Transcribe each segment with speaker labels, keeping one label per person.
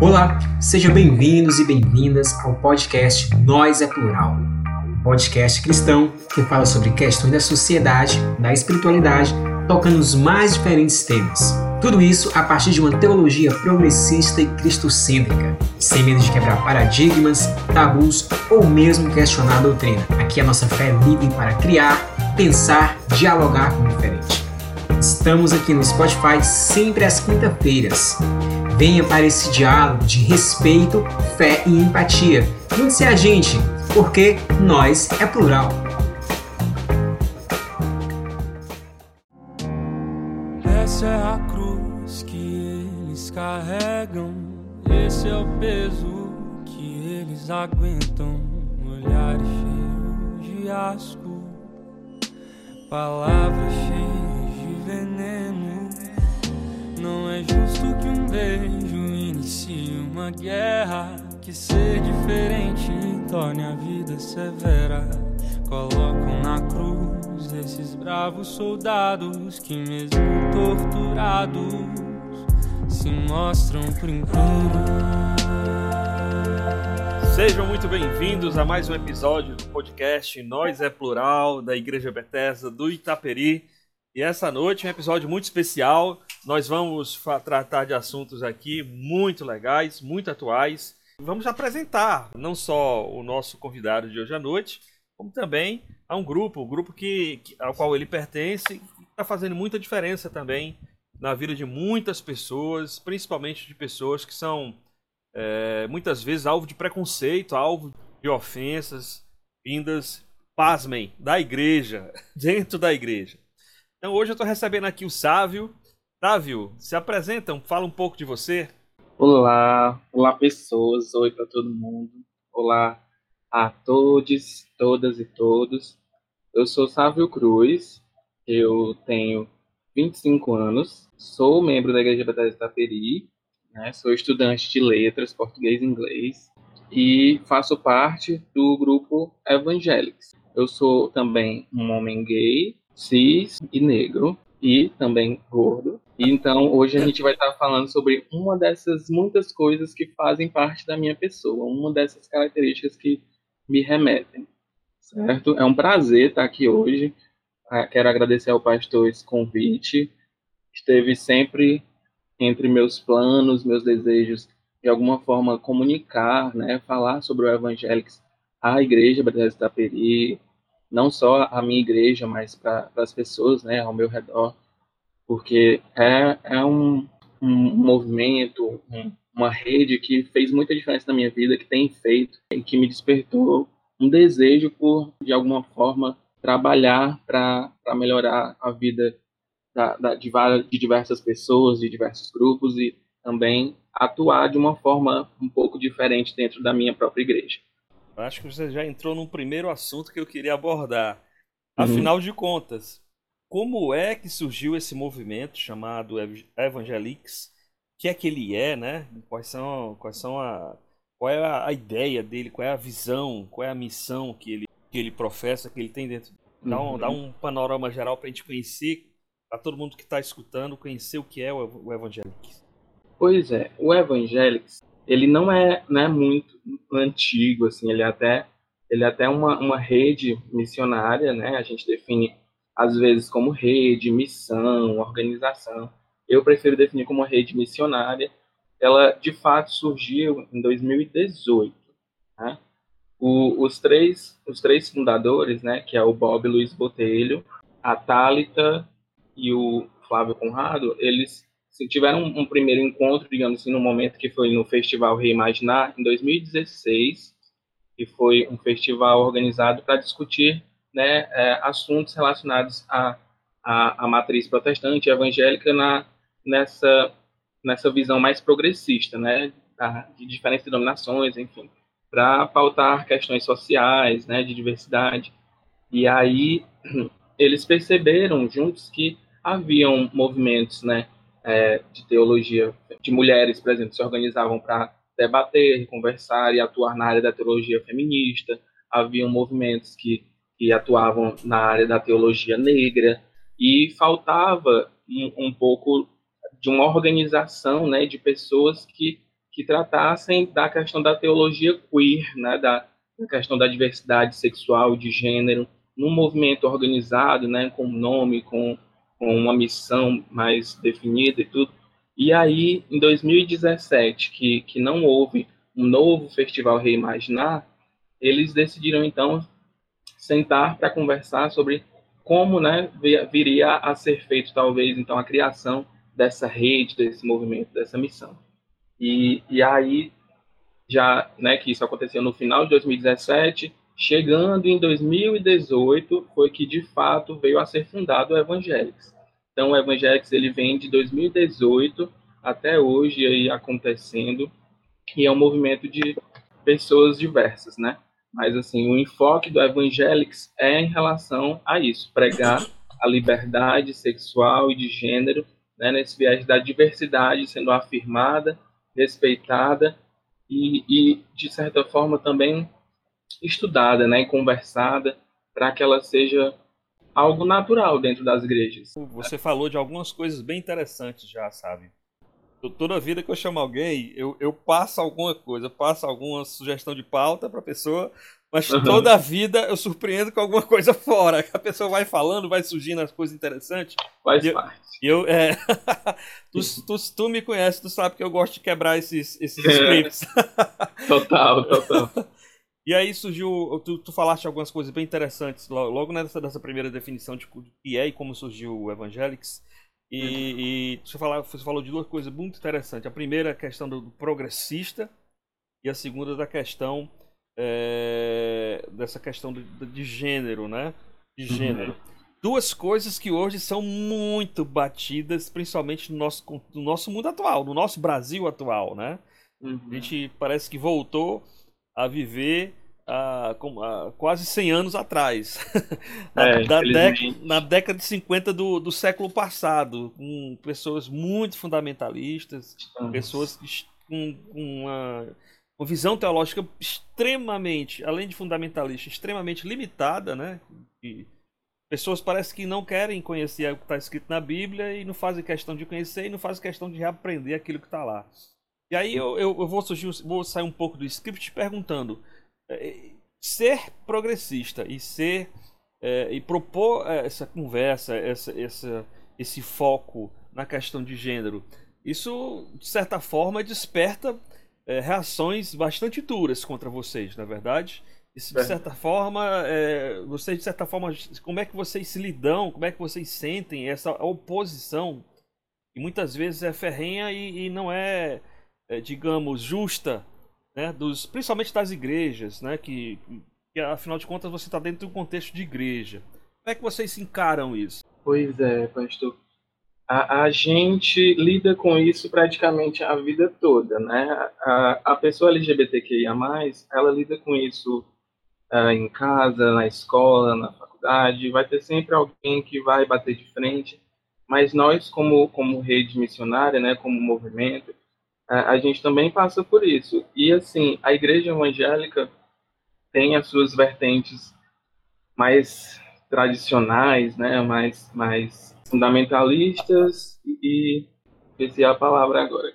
Speaker 1: Olá, sejam bem-vindos e bem-vindas ao podcast Nós é Plural, um podcast cristão que fala sobre questões da sociedade, da espiritualidade, tocando os mais diferentes temas. Tudo isso a partir de uma teologia progressista e cristocêntrica, sem medo de quebrar paradigmas, tabus ou mesmo questionar a doutrina. Aqui a nossa fé é livre para criar, pensar, dialogar com o diferente. Estamos aqui no Spotify sempre às quinta-feiras. Venha para esse diálogo de respeito, fé e empatia. Junte-se a gente, porque nós é plural.
Speaker 2: Essa é a cruz que eles carregam. Esse é o peso que eles aguentam. Olhares cheios de asco, palavras cheias de veneno. Não é justo que um beijo inicie uma guerra. Que ser diferente torne a vida severa. Colocam na cruz esses bravos soldados que, mesmo torturados, se mostram por inteiro.
Speaker 3: Sejam muito bem-vindos a mais um episódio do podcast Nós é Plural, da Igreja Bethesda do Itaperi. E essa noite é um episódio muito especial. Nós vamos tratar de assuntos aqui muito legais, muito atuais. Vamos apresentar não só o nosso convidado de hoje à noite, como também a um grupo, um grupo que, que ao qual ele pertence, e está fazendo muita diferença também na vida de muitas pessoas, principalmente de pessoas que são é, muitas vezes alvo de preconceito, alvo de ofensas vindas, pasmem, da igreja, dentro da igreja. Então hoje eu estou recebendo aqui o Sávio. Sávio, se apresentam, fala um pouco de você.
Speaker 4: Olá, olá pessoas, oi para todo mundo. Olá a todos, todas e todos. Eu sou Sávio Cruz, eu tenho 25 anos, sou membro da Igreja Batista Itaperi, né, sou estudante de letras, português e inglês, e faço parte do grupo Evangelics. Eu sou também um homem gay, cis e negro, e também gordo. E então hoje a gente vai estar falando sobre uma dessas muitas coisas que fazem parte da minha pessoa, uma dessas características que me remetem. Certo? É um prazer estar aqui hoje. Ah, Quero agradecer ao pastor esse convite. Esteve sempre entre meus planos, meus desejos, de alguma forma comunicar, né, falar sobre o Evangelics à Igreja Bethesda Itaperi, não só a minha igreja, mas para as pessoas né, ao meu redor, porque é, é um, um movimento, um, uma rede que fez muita diferença na minha vida, que tem feito e que me despertou um desejo por, de alguma forma, trabalhar para melhorar a vida da, da, de, várias, de diversas pessoas, de diversos grupos e também atuar de uma forma um pouco diferente dentro da minha própria igreja.
Speaker 3: Acho que você já entrou num primeiro assunto que eu queria abordar.
Speaker 4: Uhum.
Speaker 3: Afinal de contas, como é que surgiu esse movimento chamado Ev- Evangelics? O que é que ele é, né? Quais são, quais são a, qual é a, a ideia dele? Qual é a visão? Qual é a missão que ele, que ele professa, que ele tem dentro? Dá um,
Speaker 4: Uhum.
Speaker 3: dá um panorama geral para a gente conhecer, para todo mundo que está escutando, conhecer o que é o, o Evangelics.
Speaker 4: Pois é, o Evangelics, ele não é, não é muito antigo, assim, ele é até, ele é até uma, uma rede missionária, né? A gente define, às vezes, como rede, missão, organização. Eu prefiro definir como rede missionária. Ela, de fato, surgiu em 2018, né? O, os, três, os três fundadores, né, que é o Bob Luiz Botelho, a Thalita e o Flávio Conrado, eles se tiveram um, um primeiro encontro, digamos assim, no momento que foi no Festival Reimaginar, em 2016, que foi um festival organizado para discutir né, é, assuntos relacionados à, à matriz protestante e evangélica na, nessa, nessa visão mais progressista, né, de diferentes denominações, enfim, para pautar questões sociais, né, de diversidade. E aí eles perceberam juntos que haviam movimentos, né, é, de teologia, de mulheres, por exemplo, se organizavam para debater, conversar e atuar na área da teologia feminista. Haviam movimentos que, que atuavam na área da teologia negra e faltava um, um pouco de uma organização, né, de pessoas que, que tratassem da questão da teologia queer, né, da, da questão da diversidade sexual, de gênero, num movimento organizado, né, com nome, com, com uma missão mais definida e tudo. E aí, em 2017, que, que não houve um novo Festival Reimaginar, eles decidiram, então, sentar para conversar sobre como né, viria a ser feito, talvez, então, a criação dessa rede, desse movimento, dessa missão. E, e aí, já, né, que isso aconteceu no final de 2017, chegando em 2018, foi que de fato veio a ser fundado o Evangelics. Então, o Evangelics ele vem de 2018 até hoje aí acontecendo, e é um movimento de pessoas diversas, né? Mas assim, o enfoque do Evangelics é em relação a isso, pregar a liberdade sexual e de gênero, né, nesse viés da diversidade sendo afirmada respeitada e, e de certa forma, também estudada né, e conversada para que ela seja algo natural dentro das igrejas.
Speaker 3: Você falou de algumas coisas bem interessantes já, sabe? Toda vida que eu chamo alguém, eu, eu passo alguma coisa, passo alguma sugestão de pauta para a pessoa, mas uhum. toda a vida eu surpreendo com alguma coisa fora. A pessoa vai falando, vai surgindo as coisas interessantes.
Speaker 4: Faz e parte.
Speaker 3: Eu, eu, é... tu, tu, tu, me conhece, tu sabe que eu gosto de quebrar esses, esses é. scripts.
Speaker 4: total, total.
Speaker 3: E aí surgiu, tu, tu falaste algumas coisas bem interessantes logo nessa dessa primeira definição de o que é e como surgiu o Evangelics. E, uhum. e você, falou, você falou de duas coisas muito interessantes. A primeira, a questão do, do progressista, e a segunda, da questão é, dessa questão de, de, gênero, né? De uhum. gênero. Uhum. Duas coisas que hoje são muito batidas, principalmente no nosso, no nosso mundo atual, no nosso Brasil atual, né? Uhum. A gente parece que voltou a viver a, a, quase 100 anos atrás. na, é, na, década de 50 do, do século passado, com pessoas muito fundamentalistas, Nossa. pessoas com, com uma uma visão teológica extremamente, além de fundamentalista, extremamente limitada, né? E pessoas parece que não querem conhecer o que está escrito na Bíblia e não fazem questão de conhecer e não fazem questão de reaprender aquilo que está lá. E aí eu, eu, eu, vou, surgir, vou sair um pouco do script perguntando: é, ser progressista e ser é, e propor é, essa conversa, essa, essa, esse foco na questão de gênero, isso de certa forma desperta é, reações bastante duras contra vocês, na é verdade. Isso, de é. certa forma, é, vocês, de certa forma, como é que vocês se lidam, como é que vocês sentem essa oposição, que muitas vezes é ferrenha e, e não é, é, digamos, justa, né, dos, principalmente das igrejas, né, que, que afinal de contas você está dentro de um contexto de igreja. Como é que vocês encaram isso?
Speaker 4: Pois é, pastor a, a, gente lida com isso praticamente a vida toda, né? A, a pessoa LGBTQIA+, ela lida com isso uh, em casa, na escola, na faculdade, vai ter sempre alguém que vai bater de frente, mas nós, como, como rede missionária, né, como movimento, a gente também passa por isso. E, assim, a igreja evangélica tem as suas vertentes mais tradicionais, né, mais, mais fundamentalistas e, e é a palavra agora.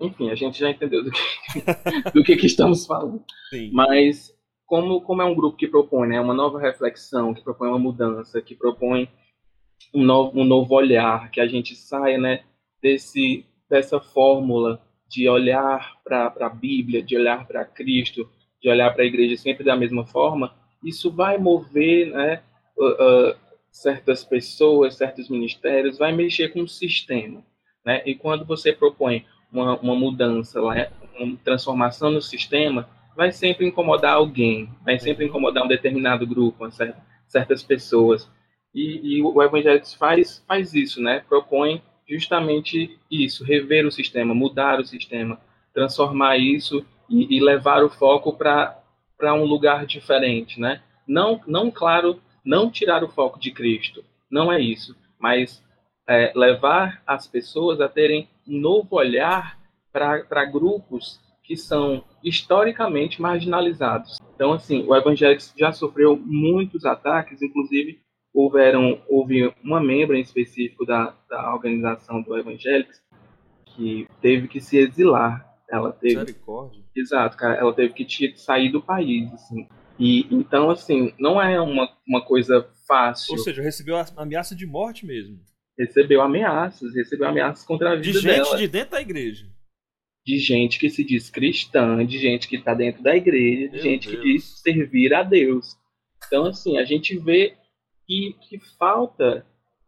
Speaker 4: Enfim, a gente já entendeu do que, do que, que estamos falando. Sim. Mas como, como é um grupo que propõe né, uma nova reflexão, que propõe uma mudança, que propõe um novo, um novo olhar, que a gente saia né, desse, dessa fórmula de olhar para a Bíblia, de olhar para Cristo, de olhar para a igreja sempre da mesma forma, isso vai mover né, uh, uh, certas pessoas, certos ministérios, vai mexer com o sistema. Né? E quando você propõe uma, uma mudança, uma transformação no sistema, vai sempre incomodar alguém, vai sempre incomodar um determinado grupo, certa, certas pessoas. E, e, o Evangelho faz, faz isso, né? propõe justamente isso, rever o sistema, mudar o sistema, transformar isso e, e levar o foco para um lugar diferente. Né? Não, não, claro, não tirar o foco de Cristo, não é isso, mas é, levar as pessoas a terem um novo olhar para grupos que são historicamente marginalizados. Então, assim, o Evangelho já sofreu muitos ataques, inclusive houveram, houve uma membro em específico da, da organização do Evangelics que teve que se exilar Ela teve.
Speaker 3: Misericórdia.
Speaker 4: Exato, cara. Ela teve que sair do país, assim. E então, assim, não é uma, uma coisa fácil.
Speaker 3: Ou seja, recebeu ameaça de morte mesmo.
Speaker 4: recebeu ameaças, recebeu ameaças contra a
Speaker 3: De
Speaker 4: vida
Speaker 3: gente
Speaker 4: dela.
Speaker 3: de dentro da igreja.
Speaker 4: de gente que se diz cristã, de gente que está dentro da igreja, de
Speaker 3: Meu
Speaker 4: gente que
Speaker 3: Deus.
Speaker 4: diz servir a Deus. Então, assim, a gente vê que, que falta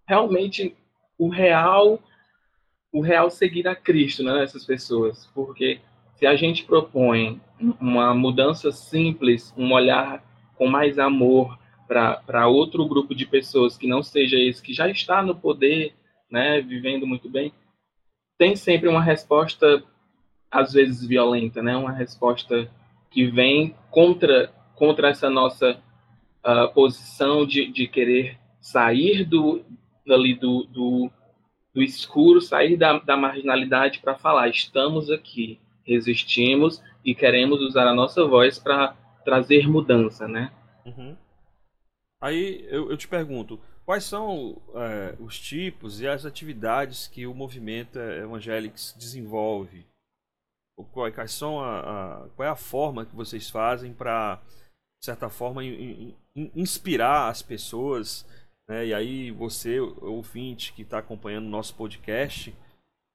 Speaker 4: realmente o real, o real seguir a Cristo né, nessas pessoas. Porque se a gente propõe uma mudança simples, um olhar com mais amor para outro grupo de pessoas que não seja esse que já está no poder, né, vivendo muito bem, tem sempre uma resposta às vezes violenta, né? Uma resposta que vem contra contra essa nossa posição de, de querer sair do ali do, do, do escuro, sair da, da marginalidade para falar estamos aqui, resistimos e queremos usar a nossa voz para trazer mudança, né?
Speaker 3: Uhum. Aí eu, eu te pergunto, quais são é, os tipos e as atividades que o movimento Evangelics desenvolve? Quais são a, a- qual é a forma que vocês fazem para, de certa forma, in- in- inspirar as pessoas? né? E aí você, ouvinte que está acompanhando o nosso podcast,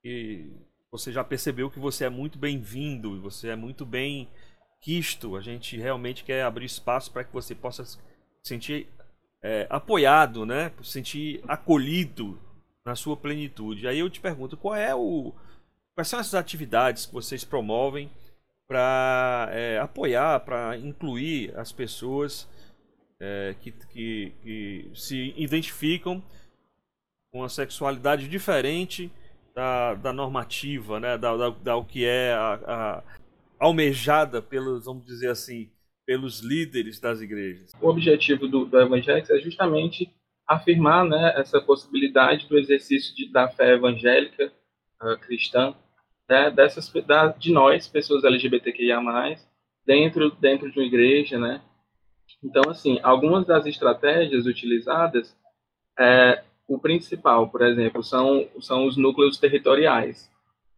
Speaker 3: e você já percebeu que você é muito bem-vindo, você é muito bem quisto. A gente realmente quer abrir espaço para que você possa se sentir é, apoiado, né? Sentir acolhido na sua plenitude. Aí eu te pergunto, qual é o quais são essas atividades que vocês promovem para apoiar, para incluir as pessoas é, que, que, que se identificam com a sexualidade diferente da, da normativa, né? Da, da, da o que é a, a almejada pelos, vamos dizer assim, pelos líderes das igrejas.
Speaker 4: O objetivo do, do é justamente afirmar né, essa possibilidade do exercício de, da fé evangélica ah, cristã, né, dessas, da, de nós, pessoas LGBTQIA+, dentro, dentro de uma igreja, né? Então, assim, algumas das estratégias utilizadas, é, o principal, por exemplo, são, são os núcleos territoriais.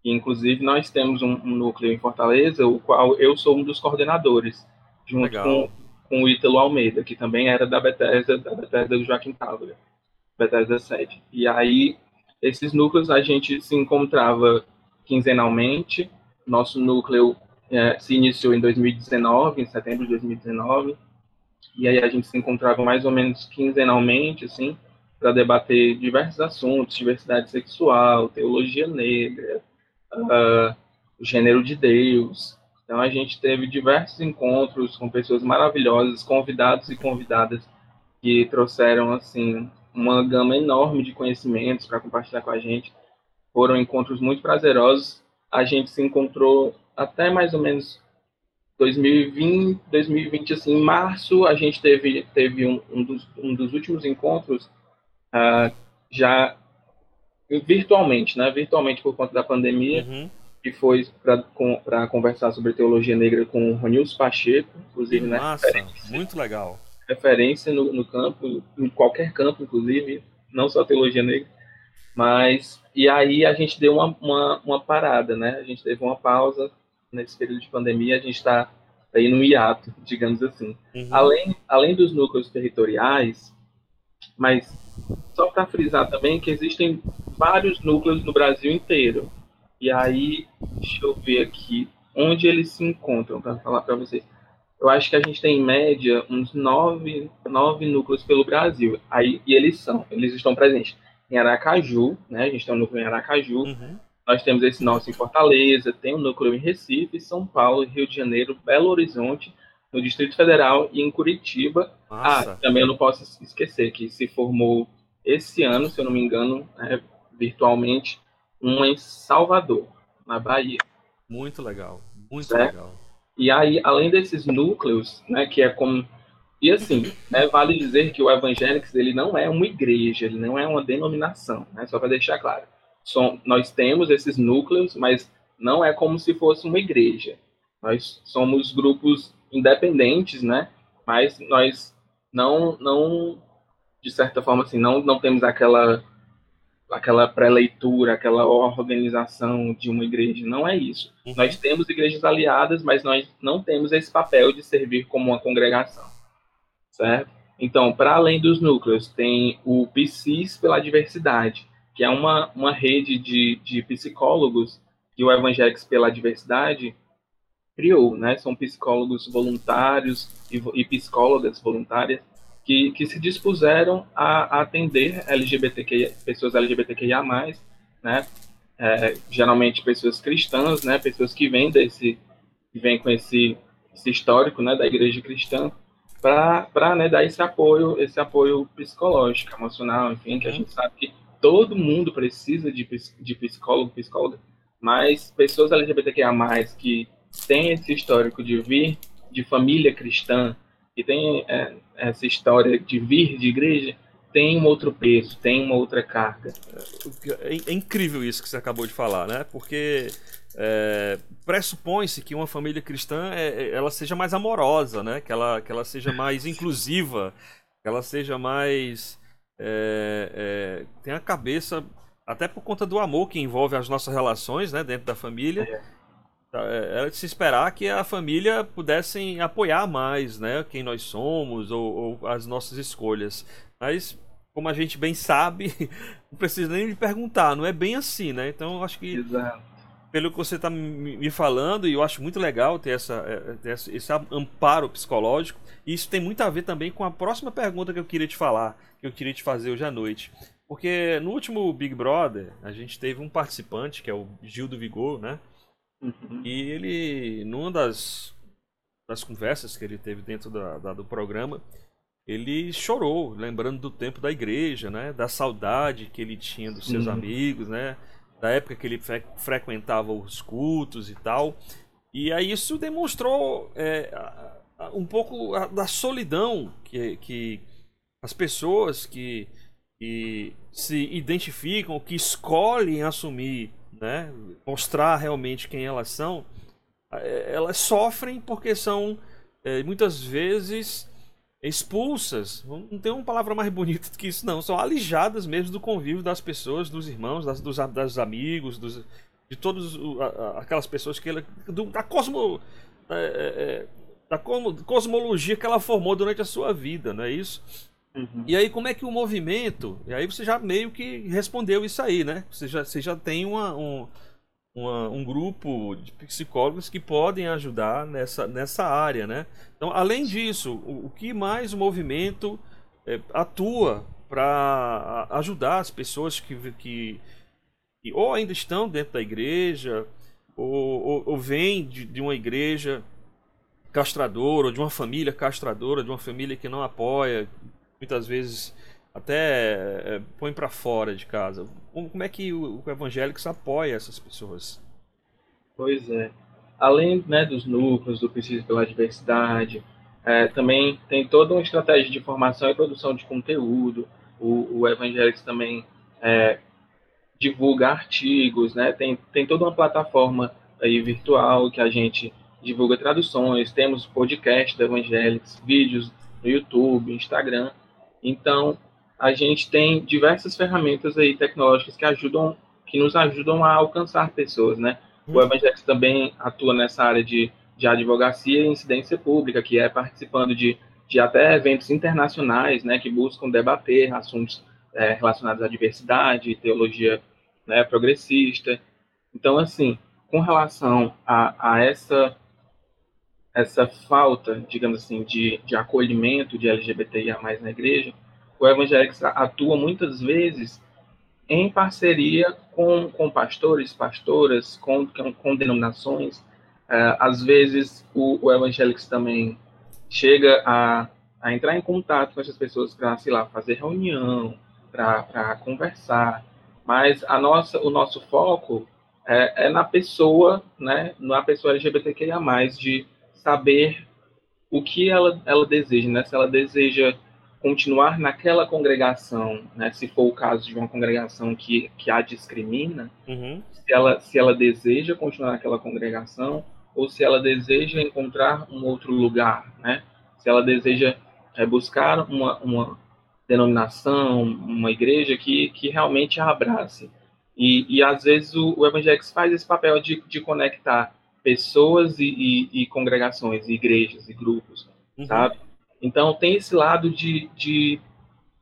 Speaker 4: Inclusive, nós temos um, um núcleo em Fortaleza, o qual eu sou um dos coordenadores, junto
Speaker 3: Legal.
Speaker 4: com, com o Ítalo Almeida, que também era da Bethesda, da Bethesda do Joaquim Távora, Bethesda 7. E aí, esses núcleos a gente se encontrava quinzenalmente. Nosso núcleo eh, se iniciou em 2019, em setembro de 2019. E aí a gente se encontrava mais ou menos quinzenalmente, assim, para debater diversos assuntos, diversidade sexual, teologia negra, o gênero de Deus. Então a gente teve diversos encontros com pessoas maravilhosas, convidados e convidadas que trouxeram assim uma gama enorme de conhecimentos para compartilhar com a gente. Foram encontros muito prazerosos. A gente se encontrou até mais ou menos 2020, 2020 assim, em março a gente teve teve um, um, dos, um dos últimos encontros ah, já virtualmente, né? Virtualmente por conta da pandemia
Speaker 3: Uhum.
Speaker 4: que foi para conversar sobre teologia negra com o Ronilson Pacheco, inclusive, né?
Speaker 3: massa, muito legal.
Speaker 4: Referência no, no campo, em qualquer campo, inclusive, não só teologia negra. Mas, e aí a gente deu uma, uma, uma parada, né? A gente teve uma pausa nesse período de pandemia, a gente está aí no hiato, digamos assim.
Speaker 3: Uhum.
Speaker 4: Além, além dos núcleos territoriais, mas só para frisar também que existem vários núcleos no Brasil inteiro. E aí, deixa eu ver aqui onde eles se encontram para falar para vocês. Eu acho que a gente tem em média uns nove, nove núcleos pelo Brasil. Aí, e eles são, eles estão presentes em Aracaju, né? A gente tem um núcleo em Aracaju,
Speaker 3: Uhum.
Speaker 4: nós temos esse nosso em Fortaleza, tem um núcleo em Recife, São Paulo, Rio de Janeiro, Belo Horizonte, no Distrito Federal e em Curitiba. Ah,
Speaker 3: Massa.
Speaker 4: também eu não posso esquecer que se formou esse ano, se eu não me engano, né, virtualmente, uma em Salvador, na Bahia.
Speaker 3: Muito legal. Muito
Speaker 4: Certo.
Speaker 3: legal.
Speaker 4: E aí, além desses núcleos, né, que é como e assim, né, vale dizer que o Evangelics ele não é uma igreja, ele não é uma denominação, né, só para deixar claro. Som- nós temos esses núcleos, mas não é como se fosse uma igreja. Nós somos grupos independentes, né? Mas nós não, não de certa forma assim, não, não temos aquela aquela pré-leitura, aquela organização de uma igreja. Não é isso. Uhum. Nós temos igrejas aliadas, mas nós não temos esse papel de servir como uma congregação, certo? Então, para além dos núcleos, tem o PSIS pela diversidade, que é uma, uma rede de, de psicólogos que o Evangélicos pela Diversidade criou, né? São psicólogos voluntários e, e psicólogas voluntárias que, que se dispuseram a, a atender LGBTQI, pessoas LGBTQIA+, né? É, geralmente pessoas cristãs, né? Pessoas que vêm desse, que vêm com esse, esse histórico, né? Da igreja cristã, para né, dar esse apoio, esse apoio psicológico, emocional, enfim, que a gente sabe que todo mundo precisa de, de psicólogo, psicóloga, mas pessoas LGBTQIA+, que têm esse histórico de vir de família cristã, que tem é, essa história de vir de igreja, tem um outro peso, tem uma outra carga.
Speaker 3: É, é incrível isso que você acabou de falar, né? Porque é, pressupõe-se que uma família cristã é, é, ela seja mais amorosa, né? Que ela, que ela seja mais inclusiva, que ela seja mais é, é, tem a cabeça até por conta do amor que envolve as nossas relações, né? Dentro da família. É. Tá, é, era de se esperar que a família pudessem apoiar mais, né? Quem nós somos ou, ou as nossas escolhas. Mas como a gente bem sabe, não precisa nem me perguntar, não é bem assim, né? Então acho que Exato pelo que você está me falando, e eu acho muito legal ter, essa, é, ter esse amparo psicológico, e isso tem muito a ver também com a próxima pergunta que eu queria te falar, que eu queria te fazer hoje à noite. Porque no último Big Brother, a gente teve um participante, que é o Gil do Vigor, né? Uhum. E ele, numa das, das conversas que ele teve dentro da, da, do programa, ele chorou, lembrando do tempo da igreja, né? Da saudade que ele tinha dos seus uhum. amigos, né? Da época que ele fre frequentava os cultos e tal. E aí isso demonstrou é, um pouco da solidão que, que as pessoas que, que se identificam, que escolhem assumir, né, mostrar realmente quem elas são, é, elas sofrem porque são é, muitas vezes expulsas, não tem uma palavra mais bonita do que isso, não. São alijadas mesmo do convívio das pessoas, dos irmãos, das, dos, dos amigos, dos, de todas aquelas pessoas que ela. Do, da cosmo. É, é, é, da cosmologia que ela formou durante a sua vida, não é isso? Uhum. E aí, como é que o movimento. E aí você já meio que respondeu isso aí, né? Você já, você já tem uma, um, uma, um grupo de psicólogos que podem ajudar nessa, nessa área, né? Então, além disso, o, o que mais o movimento é, atua para ajudar as pessoas que, que, que, ou ainda estão dentro da igreja ou, ou, ou vêm de, de uma igreja castradora ou de uma família castradora, de uma família que não apoia, muitas vezes até é, põe para fora de casa. Como, é que o, o apoia essas pessoas?
Speaker 4: Pois é. Além né, dos núcleos, do Preciso pela Diversidade, é, também tem toda uma estratégia de formação e produção de conteúdo. O, o Evangelics também é, divulga artigos, né? tem, tem toda uma plataforma aí virtual que a gente divulga traduções, temos podcast do Evangelics, vídeos no YouTube, Instagram. Então, a gente tem diversas ferramentas aí tecnológicas que ajudam, que nos ajudam a alcançar pessoas, né? O uhum. Evangelics também atua nessa área de, de advocacia e incidência pública, que é participando de, de até eventos internacionais, né, que buscam debater assuntos é, relacionados à diversidade, teologia né, progressista. Então, assim, com relação a, a essa essa falta, digamos assim, de, de acolhimento de LGBTIA+, na igreja, o Evangelics atua muitas vezes em parceria com, com pastores, pastoras, com, com denominações. Uh, às vezes, o, o Evangelics também chega a, a entrar em contato com essas pessoas para, sei lá, fazer reunião, para conversar. Mas a nossa, o nosso foco é, é, na pessoa, né, na pessoa LGBTQIA+, de saber o que ela, ela deseja, né? Se ela deseja continuar naquela congregação, né, se for o caso de uma congregação que, que a discrimina, uhum. se, ela, se ela deseja continuar naquela congregação ou se ela deseja encontrar um outro lugar, né? Se ela deseja é, buscar uma, uma, denominação, uma igreja que, que realmente abrace. E, e às vezes o, o Evangelics faz esse papel de, de conectar pessoas e, e, e congregações, igrejas e grupos, uhum. sabe? Então tem esse lado de, de,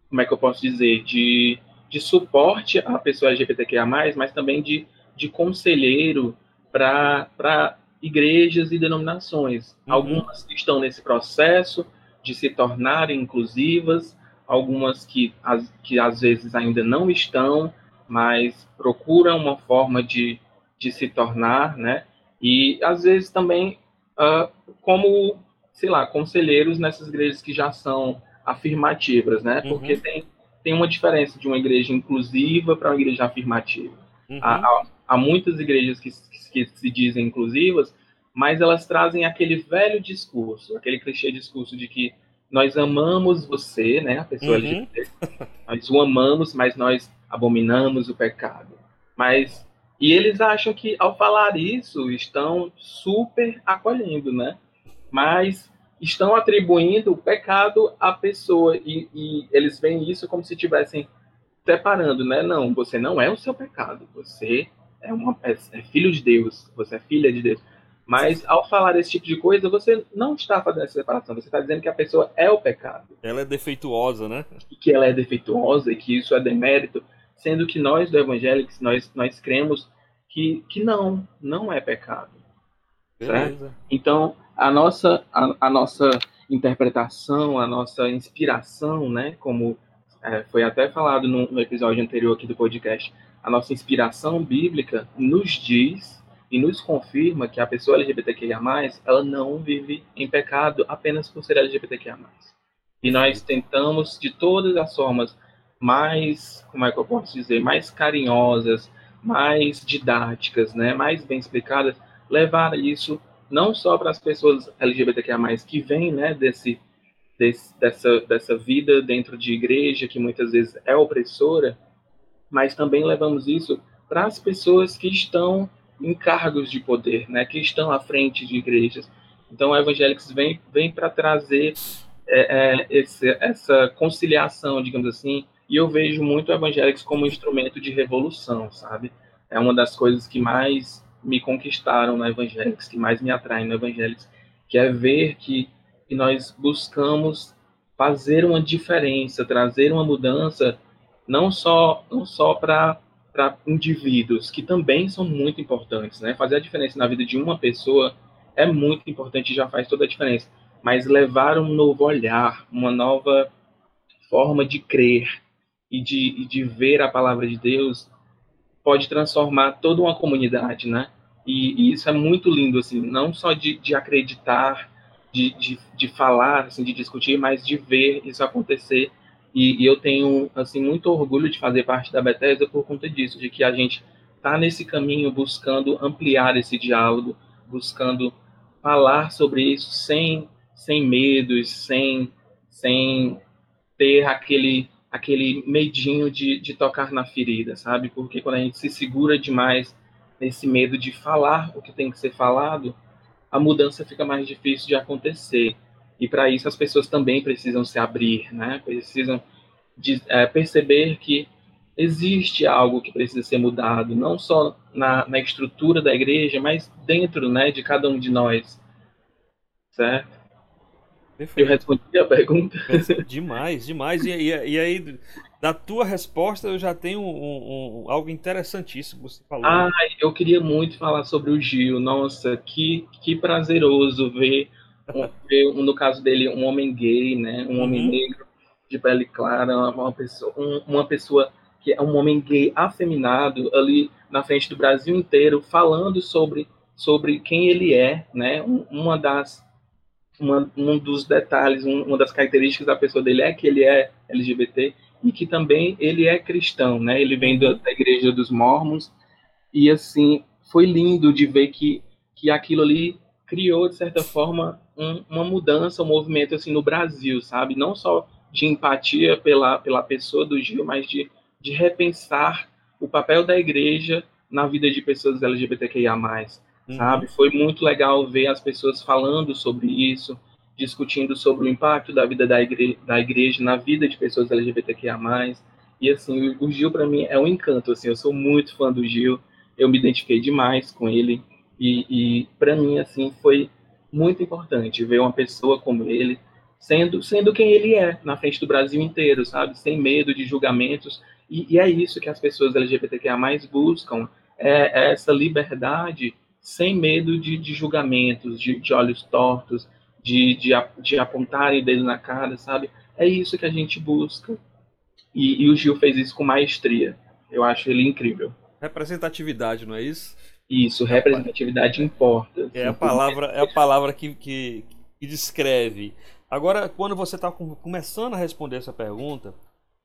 Speaker 4: como é que eu posso dizer, de, de suporte à pessoa LGBTQIA+, mas também de, de conselheiro para igrejas e denominações. Uhum. Algumas que estão nesse processo de se tornarem inclusivas, algumas que, as, que às vezes ainda não estão, mas procuram uma forma de, de se tornar, né? E às vezes também uh, como, sei lá, conselheiros nessas igrejas que já são afirmativas, né? Uhum. Porque tem, tem uma diferença de uma igreja inclusiva para uma igreja afirmativa. Uhum. Há, há, há, muitas igrejas que, que, se dizem inclusivas, mas elas trazem aquele velho discurso, aquele clichê discurso de que nós amamos você, né, a pessoa uhum. LGBT, nós o amamos, mas nós abominamos o pecado. Mas e eles acham que ao falar isso estão super acolhendo, né? Mas estão atribuindo o pecado à pessoa e, e eles veem isso como se estivessem separando, né? Não, você não é o seu pecado, você é, uma, é, é filho de Deus, você é filha de Deus. Mas ao falar esse tipo de coisa, você não está fazendo essa separação, você está dizendo que a pessoa é o pecado.
Speaker 3: Ela é defeituosa, né?
Speaker 4: Que ela é defeituosa e que isso é demérito, sendo que nós do Evangelho, nós, nós cremos que, que não, não é pecado. Certo? Então, a nossa, a, a, nossa interpretação, a nossa inspiração, né, como é, foi até falado no, no episódio anterior aqui do podcast, a nossa inspiração bíblica nos diz e nos confirma que a pessoa LGBTQIA+, ela não vive em pecado apenas por ser LGBTQIA+. E nós tentamos, de todas as formas mais, como é que eu posso dizer, mais carinhosas, mais didáticas, né, mais bem explicadas, levar isso não só para as pessoas LGBTQIA+, que vêm, né, desse, desse, dessa, dessa vida dentro de igreja, que muitas vezes é opressora, mas também levamos isso para as pessoas que estão em cargos de poder, né, que estão à frente de igrejas. Então, o Evangelics vem, vem para trazer é, é, esse, essa conciliação, digamos assim, e eu vejo muito o Evangelics como um instrumento de revolução, sabe? É uma das coisas que mais me conquistaram no Evangelics, que mais me atraem no Evangelics, que é ver que, que nós buscamos fazer uma diferença, trazer uma mudança, não só não só para para indivíduos que também são muito importantes, né? Fazer a diferença na vida de uma pessoa é muito importante e já faz toda a diferença. Mas levar um novo olhar, uma nova forma de crer, e de, e de ver a palavra de Deus pode transformar toda uma comunidade, né? E, e isso é muito lindo, assim, não só de, de acreditar, de, de, de falar, assim, de discutir, mas de ver isso acontecer. E, e, eu tenho, assim, muito orgulho de fazer parte da Bethesda por conta disso, de que a gente está nesse caminho buscando ampliar esse diálogo, buscando falar sobre isso sem, sem medos, sem, sem ter aquele aquele medinho de, de tocar na ferida, sabe? Porque quando a gente se segura demais nesse medo de falar o que tem que ser falado, a mudança fica mais difícil de acontecer. E para isso as pessoas também precisam se abrir, né? Precisam de, é, perceber que existe algo que precisa ser mudado, não só na, na estrutura da igreja, mas dentro, né, de cada um de nós, certo? Perfeito. Eu respondi a pergunta.
Speaker 3: Demais, demais. E, e, e, aí, da tua resposta, eu já tenho um, um, algo interessantíssimo que você falou.
Speaker 4: Ah, eu queria muito falar sobre o Gil. Nossa, que, que prazeroso ver, ver, no caso dele, um homem gay, né? Um uhum. homem negro de pele clara, uma pessoa, um, uma pessoa que é um homem gay afeminado ali na frente do Brasil inteiro, falando sobre, sobre quem ele é, né? uma das uma, um dos detalhes, um, uma das características da pessoa dele é que ele é LGBT e que também ele é cristão, né? Ele vem da, da igreja dos mormons e assim foi lindo de ver que que aquilo ali criou de certa forma um, uma mudança, um movimento assim no Brasil, sabe? Não só de empatia pela pela pessoa do Gil, mas de de repensar o papel da igreja na vida de pessoas LGBTQIA+. Uhum. sabe? Foi muito legal ver as pessoas falando sobre isso discutindo sobre o impacto da vida da igreja, da igreja na vida de pessoas LGBTQIA+. E, assim, o Gil, para mim, é um encanto, assim, eu sou muito fã do Gil, eu me identifiquei demais com ele, e, e para mim, assim, foi muito importante ver uma pessoa como ele, sendo, sendo quem ele é, na frente do Brasil inteiro, sabe? Sem medo de julgamentos. E, e é isso que as pessoas LGBTQIA mais buscam, é, é essa liberdade sem medo de, de julgamentos, de, de, olhos tortos, de, de, de apontarem dedo na cara, sabe? É isso que a gente busca. E, e o Gil fez isso com maestria. Eu acho ele incrível.
Speaker 3: Representatividade, não é isso?
Speaker 4: Isso, representatividade importa.
Speaker 3: É a palavra, é a palavra que, que, que descreve Agora, quando você está começando a responder essa pergunta,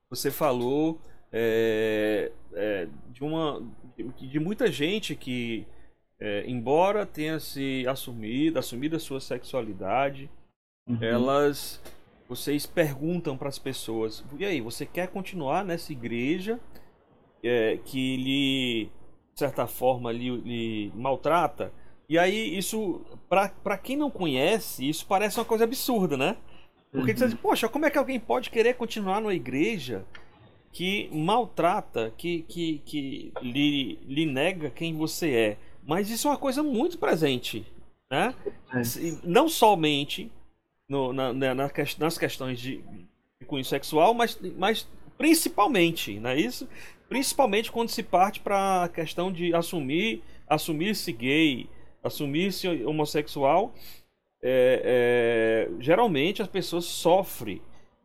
Speaker 3: você falou é, é, de uma de, de, muita gente que, é, embora tenha se assumido, assumido a sua sexualidade, uhum. elas vocês perguntam para as pessoas: e aí, você quer continuar nessa igreja é, que lhe, de certa forma, lhe, lhe maltrata? E aí, isso, para quem não conhece, isso parece uma coisa absurda, né? Porque uhum. diz assim, poxa, como é que alguém pode querer continuar numa igreja que maltrata, que, que, que lhe, lhe nega quem você é? Mas isso é uma coisa muito presente, né? É. Não somente no, na, na, nas questões de cunho sexual, mas, mas principalmente, não é isso? Principalmente quando se parte para a questão de assumir, assumir-se gay, assumir-se homossexual, é, é, geralmente as pessoas sofrem.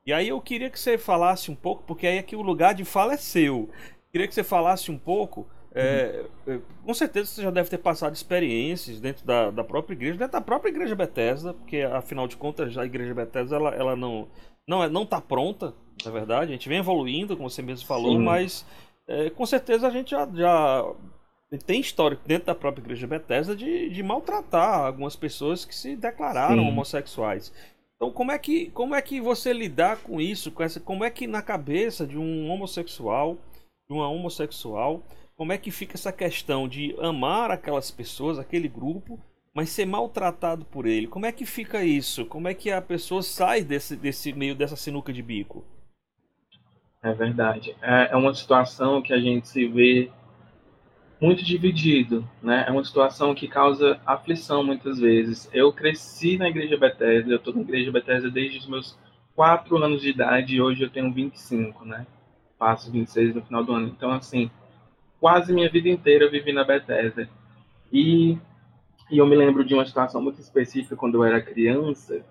Speaker 3: E aí eu queria que você falasse um pouco, porque aí aqui o lugar de fala é seu. Queria que você falasse um pouco. É, uhum. com certeza você já deve ter passado experiências dentro da, da própria igreja, dentro da própria igreja Bethesda, porque afinal de contas a igreja Bethesda ela, ela não não é, não está pronta, na verdade. A gente vem evoluindo, como você mesmo falou, Sim. mas é, com certeza a gente já, já tem histórico dentro da própria igreja Bethesda de, de maltratar algumas pessoas que se declararam Sim. homossexuais. Então como é que como é que você lidar com isso, com essa, como é que na cabeça de um homossexual, de uma homossexual, como é que fica essa questão de amar aquelas pessoas, aquele grupo, mas ser maltratado por ele? Como é que fica isso? Como é que a pessoa sai desse, desse meio dessa sinuca de bico?
Speaker 4: É verdade. É, é uma situação que a gente se vê muito dividido, né? É uma situação que causa aflição muitas vezes. Eu cresci na Igreja Bethesda, eu estou na Igreja Bethesda desde os meus 4 anos de idade e hoje eu tenho 25, né? Passo 26 no final do ano. Então, assim, quase minha vida inteira eu vivi na Bethesda. E, e eu me lembro de uma situação muito específica quando eu era criança.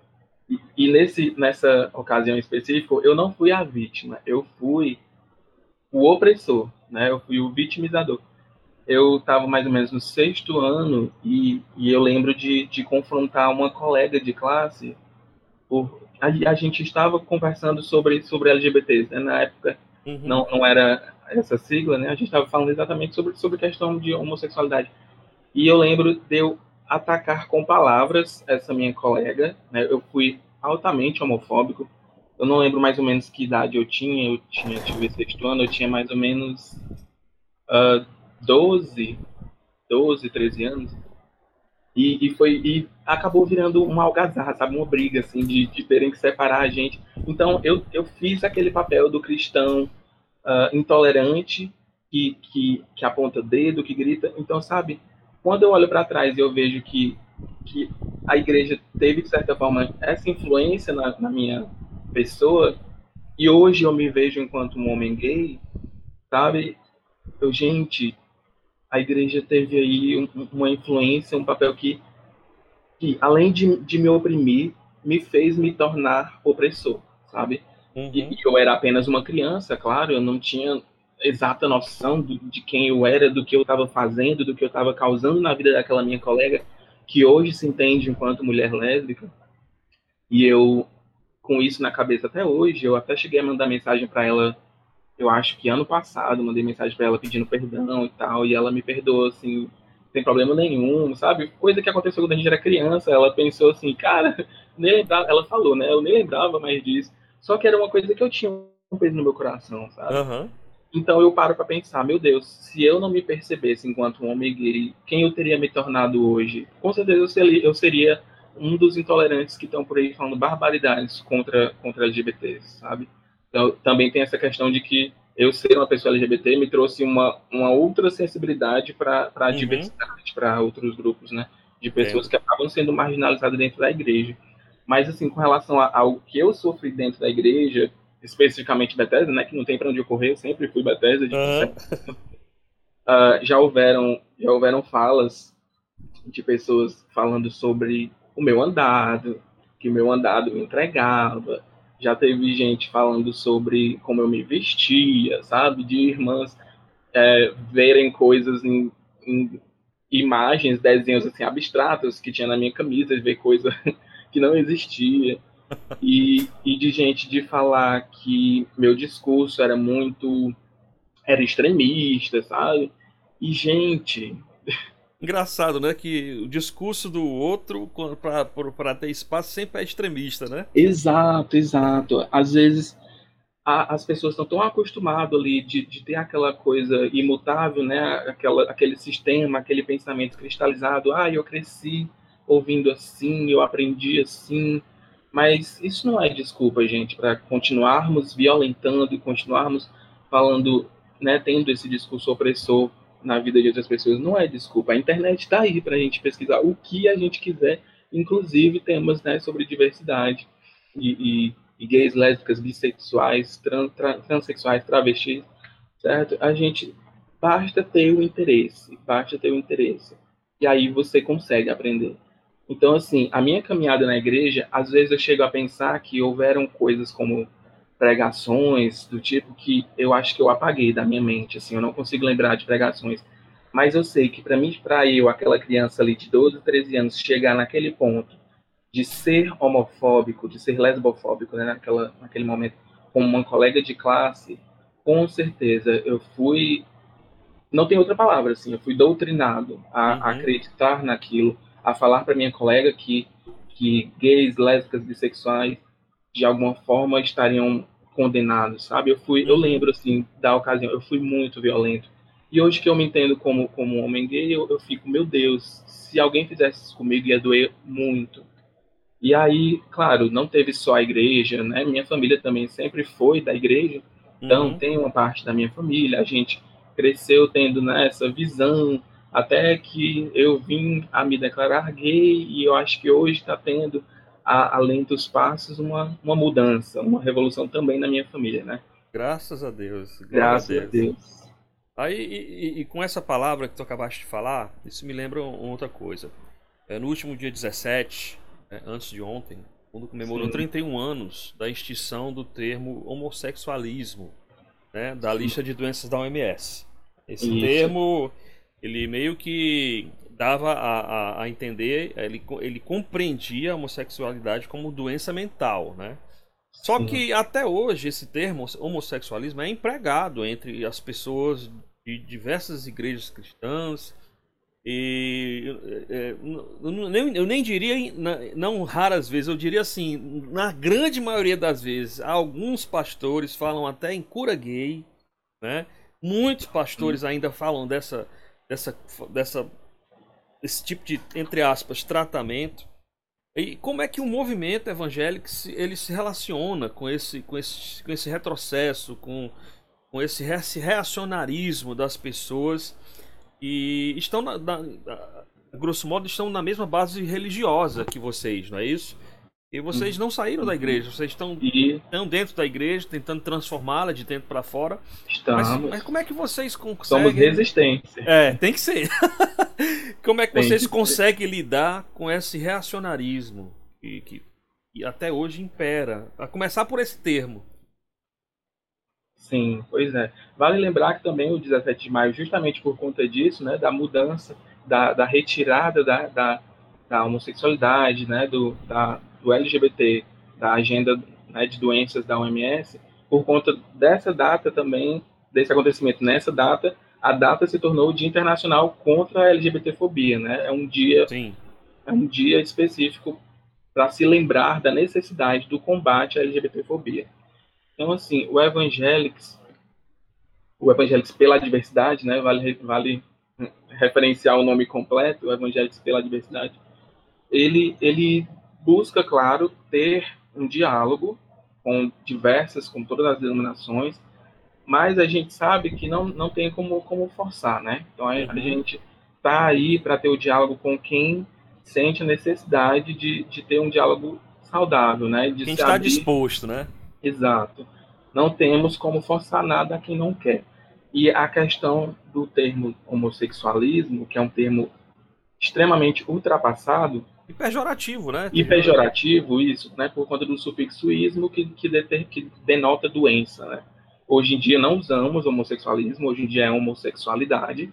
Speaker 4: E, e nesse, nessa ocasião específica, eu não fui a vítima, eu fui o opressor, né? Eu fui o vitimizador eu estava mais ou menos no sexto ano e, e eu lembro de, de confrontar uma colega de classe. Por, a, a gente estava conversando sobre, sobre LGBTs, né? Na época uhum. não, não era essa sigla, né? A gente estava falando exatamente sobre, sobre questão de homossexualidade. E eu lembro de eu atacar com palavras essa minha colega, né? Eu fui altamente homofóbico. Eu não lembro mais ou menos que idade eu tinha. Eu tinha, tive sexto ano, eu tinha mais ou menos uh, 12, 12, 13 anos. E, e, foi e acabou virando uma algazarra, sabe, uma briga assim de, de terem que separar a gente. Então eu, eu fiz aquele papel do cristão uh, intolerante que, que, que aponta dedo, que grita. Então, sabe, quando eu olho para trás e eu vejo que, que a igreja teve, de certa forma, essa influência na, na minha pessoa, e hoje eu me vejo enquanto um homem gay, sabe? Eu, gente, a igreja teve aí um, uma influência, um papel que, que além de, de me oprimir, me fez me tornar opressor, sabe? Uhum. E, eu era apenas uma criança, claro, eu não tinha exata noção do, de quem eu era, do que eu estava fazendo, do que eu estava causando na vida daquela minha colega, que hoje se entende enquanto mulher lésbica. E eu, com isso na cabeça até hoje, eu até cheguei a mandar mensagem para ela eu acho que ano passado, mandei mensagem para ela pedindo perdão e tal, e ela me perdoou, assim, sem problema nenhum, sabe? Coisa que aconteceu quando a gente era criança, ela pensou assim, cara, nem lembrava, ela falou, né? Eu nem lembrava mais disso. Só que era uma coisa que eu tinha um peso no meu coração, sabe? Uhum. Então eu paro para pensar, meu Deus, se eu não me percebesse enquanto um homem gay, quem eu teria me tornado hoje? Com certeza eu seria, eu seria um dos intolerantes que estão por aí falando barbaridades contra, contra LGBTs, sabe? Então, também tem essa questão de que eu ser uma pessoa LGBT me trouxe uma, uma outra sensibilidade para a uhum. diversidade, para outros grupos, né? De pessoas que acabam sendo marginalizadas dentro da igreja. Mas, assim, com relação ao que eu sofri dentro da igreja, especificamente Bethesda, né? Que não tem para onde correr, eu sempre fui Bethesda. De uhum. uh, já, houveram, já houveram falas de pessoas falando sobre o meu andado, que o meu andado me entregava, já teve gente falando sobre como eu me vestia, sabe? De irmãs é, verem coisas em, em, imagens, desenhos assim abstratos que tinha na minha camisa, ver coisa que não existia. E, e de gente de falar que meu discurso era muito era extremista, sabe? E gente,
Speaker 3: Engraçado, né? Que o discurso do outro para ter espaço sempre é extremista, né?
Speaker 4: Exato, exato. Às vezes a, as pessoas estão tão acostumadas ali de, de, ter aquela coisa imutável, né? Aquela, aquele sistema, aquele pensamento cristalizado. Ah, eu cresci ouvindo assim, eu aprendi assim. Mas isso não é desculpa, gente, para continuarmos violentando e continuarmos falando, né, tendo esse discurso opressor na vida de outras pessoas não é desculpa. A internet está aí para a gente pesquisar o que a gente quiser, inclusive temas né, sobre diversidade e, e, e gays, lésbicas, bissexuais, trans, transexuais, travestis, certo? A gente basta ter o interesse, basta ter o interesse. E aí você consegue aprender. Então, assim, a minha caminhada na igreja, às vezes eu chego a pensar que houveram coisas como pregações do tipo que eu acho que eu apaguei da minha mente, assim, eu não consigo lembrar de pregações. Mas eu sei que para mim, para eu, aquela criança ali de 12, 13 anos, chegar naquele ponto de ser homofóbico, de ser lesbofóbico, né, naquela, naquele momento, como uma colega de classe, com certeza eu fui, não tem outra palavra, assim, eu fui doutrinado a, uhum. a acreditar naquilo, a falar para minha colega que, que gays, lésbicas, bissexuais, de alguma forma estariam condenados, sabe? Eu fui, eu lembro assim da ocasião, eu fui muito violento. E hoje que eu me entendo como como homem gay, eu, eu fico, meu Deus, se alguém fizesse isso comigo ia doer muito. E aí, claro, não teve só a igreja, né? Minha família também sempre foi da igreja. Então, uhum. tem uma parte da minha família, a gente cresceu tendo né, essa visão, até que eu vim a me declarar gay, e eu acho que hoje está tendo a, além dos passos, uma, uma mudança, uma revolução também na minha família, né?
Speaker 3: Graças a Deus.
Speaker 4: Graças a Deus. A Deus.
Speaker 3: Aí, e, e, com essa palavra que tu acabaste de falar, isso me lembra outra coisa. É, no último dia 17, é, antes de ontem, quando comemorou Sim. 31 anos da extinção do termo homossexualismo, né, da Sim. lista de doenças da OMS. Esse Isso. termo, ele meio que dava a, a, a, entender, ele, ele compreendia a homossexualidade como doença mental, né? Só Sim. que até hoje esse termo homossexualismo é empregado entre as pessoas de diversas igrejas cristãs e é, eu nem diria não raras vezes eu diria assim na grande maioria das vezes alguns pastores falam até em cura gay né muitos pastores ainda falam dessa dessa dessa tipo de, entre aspas, tratamento. E como é que o movimento evangélico se, ele se relaciona com esse, com esse, com esse retrocesso, com, com esse, esse reacionarismo das pessoas e estão, na, na, grosso modo, estão na mesma base religiosa que vocês, não é isso? E vocês não saíram da igreja, vocês estão, e... estão dentro da igreja, tentando transformá-la de dentro para fora.
Speaker 4: Estamos.
Speaker 3: Mas, mas, como é que vocês conseguem.
Speaker 4: Somos resistentes.
Speaker 3: É, tem que ser. como é que tem vocês que conseguem ser. lidar com esse reacionarismo que, que, que até hoje impera? A começar por esse termo.
Speaker 4: Sim, pois é. Vale lembrar que também o 17 de maio, justamente por conta disso, né, da mudança, da, da retirada da, da, da homossexualidade, né, do, da, do LGBT, da agenda né, de doenças da OMS, por conta dessa data também, desse acontecimento nessa data, a data se tornou o Dia Internacional contra a LGBTfobia, né? É um dia, Sim. é um dia específico para se lembrar da necessidade do combate à LGBTfobia. Então, assim, o Evangelics, o Evangelics pela diversidade, né? Vale, vale referenciar o nome completo, o Evangelics pela diversidade, ele, ele busca, claro, ter um diálogo com diversas, com todas as denominações, mas a gente sabe que não, não tem como, como forçar, né? Então a, uhum. a gente está aí para ter o diálogo com quem sente a necessidade de, de ter um diálogo saudável, né? De
Speaker 3: quem está abrir... disposto, né?
Speaker 4: Exato. Não temos como forçar nada a quem não quer. E a questão do termo homossexualismo, que é um termo extremamente ultrapassado,
Speaker 3: e pejorativo, né?
Speaker 4: E pejorativo, isso, né? Por conta do sufixo ismo, que, que, deter, que denota doença, né? Hoje em dia não usamos homossexualismo, hoje em dia é homossexualidade.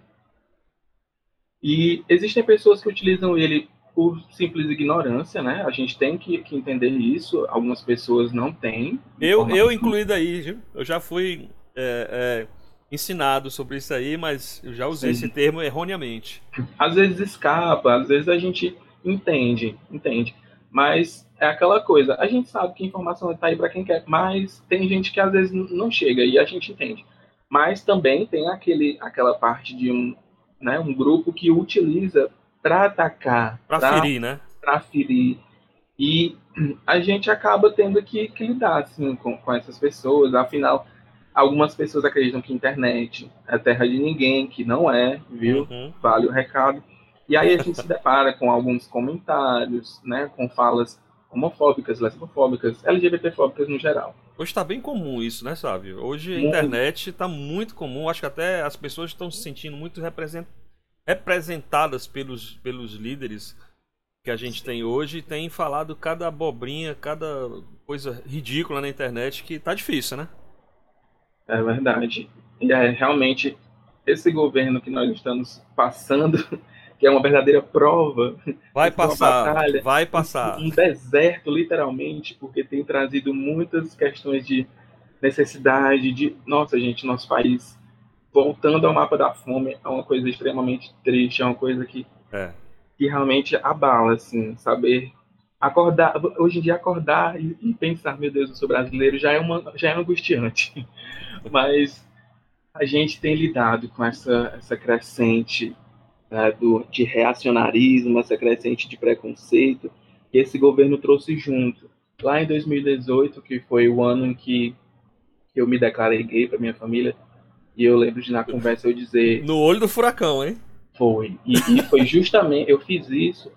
Speaker 4: E existem pessoas que utilizam ele por simples ignorância, né? A gente tem que, que entender isso. Algumas pessoas não têm.
Speaker 3: Eu, eu incluído aí, viu? Eu já fui é, é, ensinado sobre isso aí, mas eu já usei Sim. esse termo erroneamente.
Speaker 4: Às vezes escapa, às vezes a gente entende, entende. Mas é aquela coisa, a gente sabe que informação está aí para quem quer, mas tem gente que às vezes não chega e a gente entende. Mas também tem aquele, aquela parte de um, né, um grupo que utiliza para atacar,
Speaker 3: para ferir, né?
Speaker 4: Para ferir. E a gente acaba tendo que, que lidar assim, com, com essas pessoas. Afinal, algumas pessoas acreditam que a internet é terra de ninguém, que não é, viu? Uhum. Vale o recado. E aí a gente se depara com alguns comentários, né, com falas homofóbicas, lesbofóbicas, LGBTfóbicas no geral.
Speaker 3: Hoje está bem comum isso, né, Sávio? Hoje a muito. internet está muito comum, acho que até as pessoas estão se sentindo muito represent... representadas pelos, pelos líderes que a gente tem hoje e tem falado cada abobrinha, cada coisa ridícula na internet que tá difícil, né?
Speaker 4: É verdade. E é realmente esse governo que nós estamos passando que é uma verdadeira prova.
Speaker 3: Vai passar, batalha, vai passar.
Speaker 4: Um deserto, literalmente, porque tem trazido muitas questões de necessidade, de. Nossa, gente, nosso país voltando ao mapa da fome é uma coisa extremamente triste, é uma coisa que, é. que realmente abala, assim, saber acordar, hoje em dia acordar e, e, pensar, meu Deus, eu sou brasileiro, já é, uma, já é angustiante. Mas a gente tem lidado com essa, essa crescente né, do, de reacionarismo, essa crescente de preconceito, que esse governo trouxe junto. Lá em 2018, que foi o ano em que eu me declarei gay para minha família, e eu lembro de na conversa eu dizer.
Speaker 3: No olho do furacão, hein?
Speaker 4: Foi. E, e foi justamente. eu fiz isso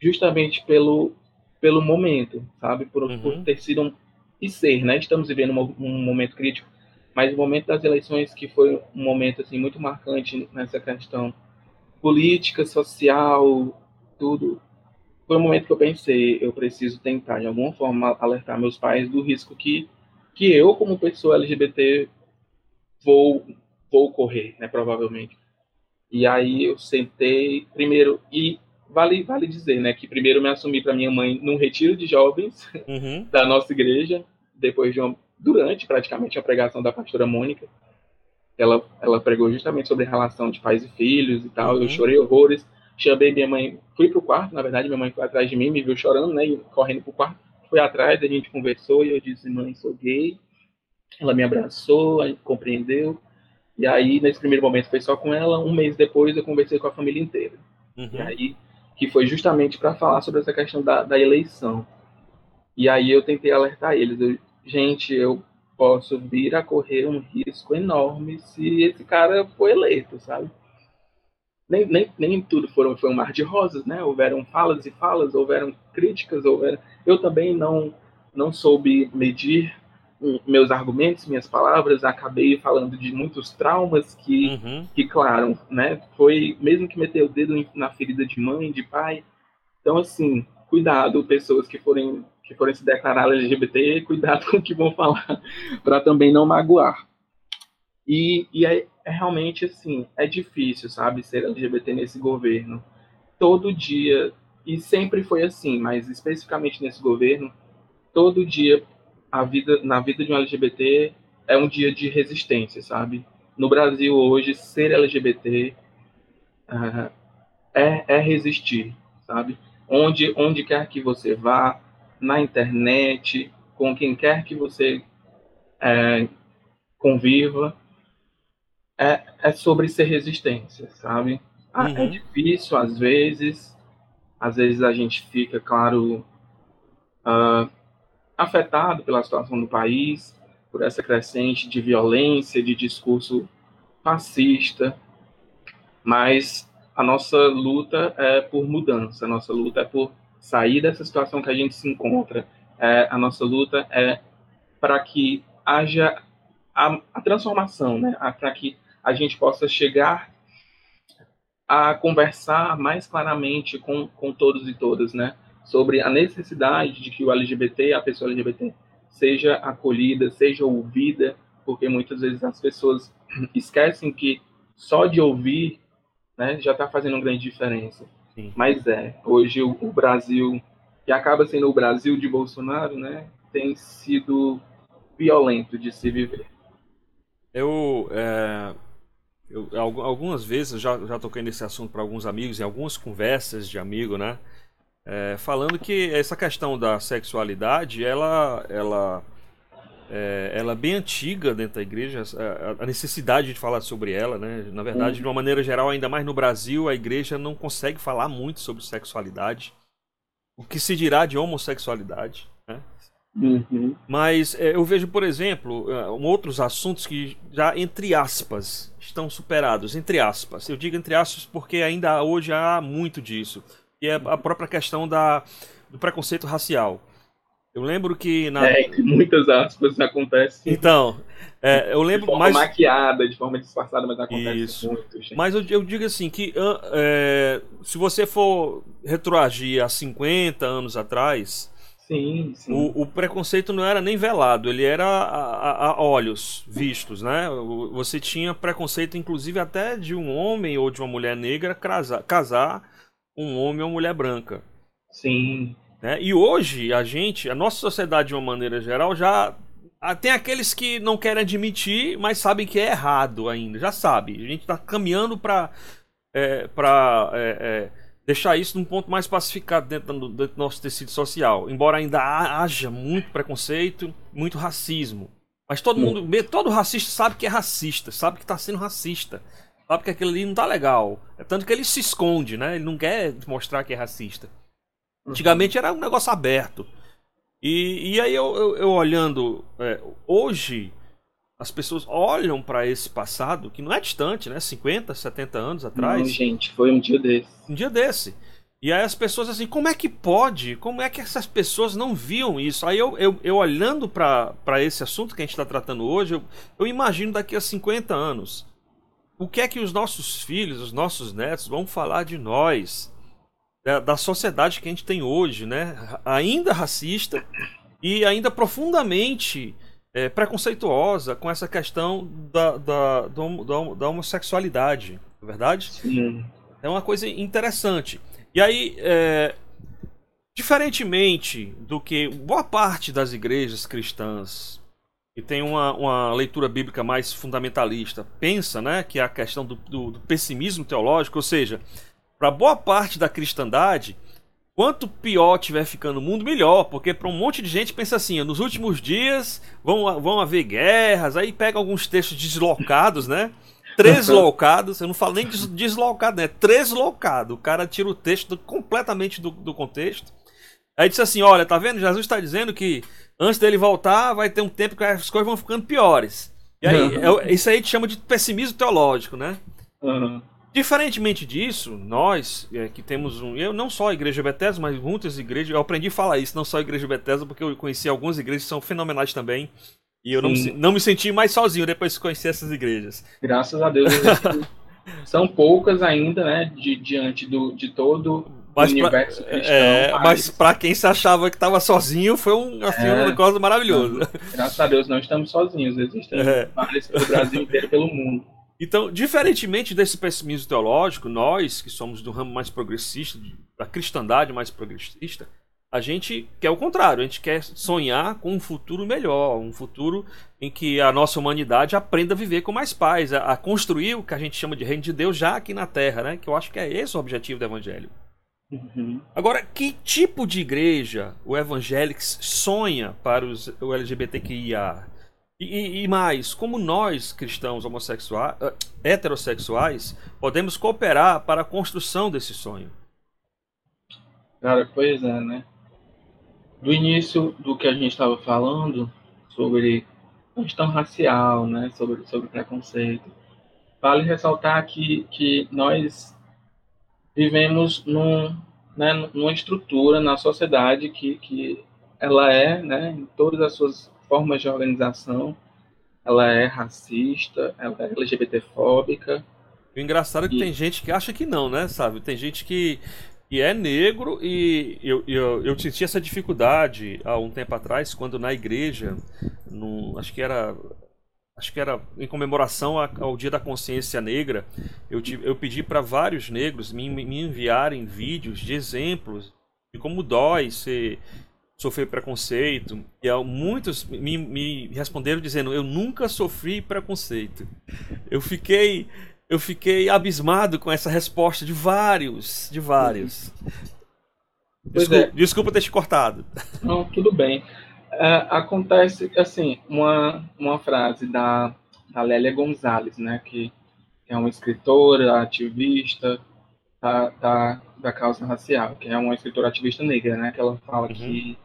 Speaker 4: justamente pelo, pelo momento, sabe? Por, uhum. por ter sido um. E ser, né? Estamos vivendo um, um momento crítico, mas o momento das eleições, que foi um momento assim muito marcante nessa questão política, social, tudo. Foi um momento que eu pensei, eu preciso tentar de alguma forma alertar meus pais do risco que que eu como pessoa LGBT vou vou correr, né, provavelmente. E aí eu sentei primeiro e vale vale dizer, né, que primeiro me assumi para minha mãe num retiro de jovens uhum. da nossa igreja, depois de uma durante praticamente a pregação da pastora Mônica ela, ela pregou justamente sobre a relação de pais e filhos e tal. Uhum. Eu chorei horrores. Chamei minha mãe, fui pro quarto, na verdade, minha mãe foi atrás de mim, me viu chorando, né? E correndo pro quarto. Fui atrás, a gente conversou e eu disse, mãe, sou gay. Ela me abraçou, compreendeu. E aí, nesse primeiro momento, foi só com ela. Um mês depois, eu conversei com a família inteira. Uhum. E aí, que foi justamente para falar sobre essa questão da, da eleição. E aí, eu tentei alertar eles. Eu, gente, eu posso vir a correr um risco enorme se esse cara for eleito, sabe? Nem, nem, nem tudo foram, foi um mar de rosas, né? Houveram falas e falas, houveram críticas, houveram... Eu também não, não soube medir meus argumentos, minhas palavras, acabei falando de muitos traumas que, uhum. que claro, né? Foi mesmo que meter o dedo na ferida de mãe, de pai. Então, assim, cuidado, pessoas que forem que forem se declarar LGBT, cuidado com o que vão falar, para também não magoar. E, e é, é, realmente assim, é difícil, sabe, ser LGBT nesse governo. Todo dia, e sempre foi assim, mas especificamente nesse governo, todo dia a vida, na vida de um LGBT é um dia de resistência, sabe? No Brasil hoje, ser LGBT uh, é, é resistir, sabe? Onde, onde quer que você vá, na internet, com quem quer que você é, conviva, é, é sobre ser resistência, sabe? Ah, é uhum. É difícil às vezes, Às vezes a gente fica, claro, uh, afetado pela situação do país, por essa crescente de violência, de discurso fascista, mas a nossa luta é por mudança, a nossa luta é por sair dessa situação que a gente se encontra, é, a nossa luta é para que haja a, a transformação, né? para que a gente possa chegar a conversar mais claramente com, com todos e todas, né? Sobre a necessidade de que o LGBT, a pessoa LGBT, seja acolhida, seja ouvida, porque muitas vezes as pessoas esquecem que só de ouvir né, já está fazendo uma grande diferença. Sim. Mas é, hoje o, o, Brasil, que acaba sendo o Brasil de Bolsonaro, né, tem sido violento de se viver.
Speaker 3: Eu, é, eu algumas vezes já, já toquei nesse assunto para alguns amigos, em algumas conversas de amigo, né, é, falando que essa questão da sexualidade, ela, ela é, ela é bem antiga dentro da igreja, a, a, necessidade de falar sobre ela, né? Na verdade, uhum. de uma maneira geral, ainda mais no Brasil, a igreja não consegue falar muito sobre sexualidade. O que se dirá de homossexualidade, né?
Speaker 4: Uhum.
Speaker 3: Mas é, eu vejo, por exemplo, uh, outros assuntos que já, entre aspas, estão superados. Entre aspas. Eu digo entre aspas porque ainda hoje há muito disso. E é a própria questão da, do preconceito racial. Eu lembro que na.
Speaker 4: É, que muitas aspas acontece.
Speaker 3: Então, é, eu lembro.
Speaker 4: De forma
Speaker 3: mais...
Speaker 4: maquiada, de forma disfarçada, mas acontece Isso. muito. Gente.
Speaker 3: Mas eu, eu, digo assim: que é, se você for retroagir a 50 anos atrás.
Speaker 4: Sim, sim.
Speaker 3: O, o, preconceito não era nem velado, ele era a, a, a, olhos vistos, né? Você tinha preconceito, inclusive, até de um homem ou de uma mulher negra casar, casar um homem ou uma mulher branca.
Speaker 4: Sim.
Speaker 3: Né? E hoje, a gente, a nossa sociedade de uma maneira geral, já ah, tem aqueles que não querem admitir, mas sabem que é errado ainda, já sabe. A gente está caminhando para é, para é, é, deixar isso num ponto mais pacificado dentro do, dentro do, nosso tecido social. Embora ainda haja muito preconceito, muito racismo. Mas todo mundo, todo racista sabe que é racista, sabe que está sendo racista. Sabe que aquilo ali não tá legal. É tanto que ele se esconde, né? Ele não quer mostrar que é racista. Antigamente era um negócio aberto. E, e aí eu, eu, eu olhando é, hoje as pessoas olham para esse passado que não é distante, né? 50, 70 anos atrás. Não,
Speaker 4: gente, foi um dia desse.
Speaker 3: Um dia desse. E aí as pessoas assim, como é que pode? Como é que essas pessoas não viam isso? Aí eu, eu, eu olhando para esse assunto que a gente está tratando hoje, eu, eu imagino daqui a 50 anos. O que é que os nossos filhos, os nossos netos vão falar de nós? Da, da sociedade que a gente tem hoje, né? Ainda racista e ainda profundamente é, preconceituosa com essa questão da, da, da, da homossexualidade, não é verdade?
Speaker 4: Sim.
Speaker 3: É uma coisa interessante. E aí, é, diferentemente do que boa parte das igrejas cristãs que tem uma, uma leitura bíblica mais fundamentalista pensa, né, que é a questão do, do, do pessimismo teológico, ou seja, para boa parte da cristandade, quanto pior tiver ficando o mundo, melhor, porque para um monte de gente pensa assim, nos últimos dias vão, vão haver guerras, aí pega alguns textos deslocados, né? Treslocados, eu não falo nem deslocado, né? Treslocado. O cara tira o texto completamente do, do contexto. Aí diz assim: olha, tá vendo? Jesus está dizendo que antes dele voltar vai ter um tempo que as coisas vão ficando piores. E aí, é, isso aí te chama de pessimismo teológico, né?
Speaker 4: Uhum.
Speaker 3: Diferentemente disso, nós é, que temos um. Eu não só a Igreja Bethesda, mas muitas igrejas. Eu aprendi a falar isso, não só a Igreja Bethesda, porque eu conheci algumas igrejas que são fenomenais também. E eu não me, não me, senti mais sozinho depois de conhecer essas igrejas.
Speaker 4: Graças a Deus. são poucas ainda, né? De, diante do, de todo mas o universo pra, cristão.
Speaker 3: É, mas, para quem se achava que estava sozinho, foi um, assim, é, uma coisa maravilhosa.
Speaker 4: Graças a Deus não estamos sozinhos. Existem é. vários pelo Brasil inteiro pelo mundo.
Speaker 3: Então, diferentemente desse pessimismo teológico, nós que somos do ramo mais progressista, da cristandade mais progressista, a gente quer o contrário, a gente quer sonhar com um futuro melhor, um futuro em que a nossa humanidade aprenda a viver com mais paz, a, a construir o que a gente chama de reino de Deus já aqui na Terra, né? Que eu acho que é esse o objetivo do Evangelho.
Speaker 4: Uhum.
Speaker 3: Agora, que tipo de igreja o Evangelics sonha para os, o LGBTQIA? E, e, mais, como nós, cristãos homossexuais, uh, heterossexuais, podemos cooperar para a construção desse sonho?
Speaker 4: Cara, pois é, né? Do início do que a gente estava falando sobre questão racial, né? Sobre, sobre preconceito. Vale ressaltar que, que nós vivemos num, né, numa estrutura na sociedade que, que ela é, né, em todas as suas formas de organização, ela é racista, ela é LGBTfóbica.
Speaker 3: O engraçado é que e... tem gente que acha que não, né, sabe? Tem gente que, que é negro e eu, eu, eu senti essa dificuldade há um tempo atrás, quando na igreja, no, acho que era acho que era em comemoração ao Dia da Consciência Negra, eu, tive, eu pedi para vários negros me, me enviarem vídeos de exemplos de como dói ser sofrer preconceito. E muitos me, me responderam dizendo: Eu nunca sofri preconceito. Eu fiquei. Eu fiquei abismado com essa resposta de vários, de vários. Desculpa, é. desculpa ter te cortado.
Speaker 4: Não, tudo bem. É, acontece, assim, uma, uma frase da, da Lélia Gonzalez, né, que é uma escritora, ativista da, da, da causa racial, que é uma escritora ativista negra, né, que ela fala uhum. que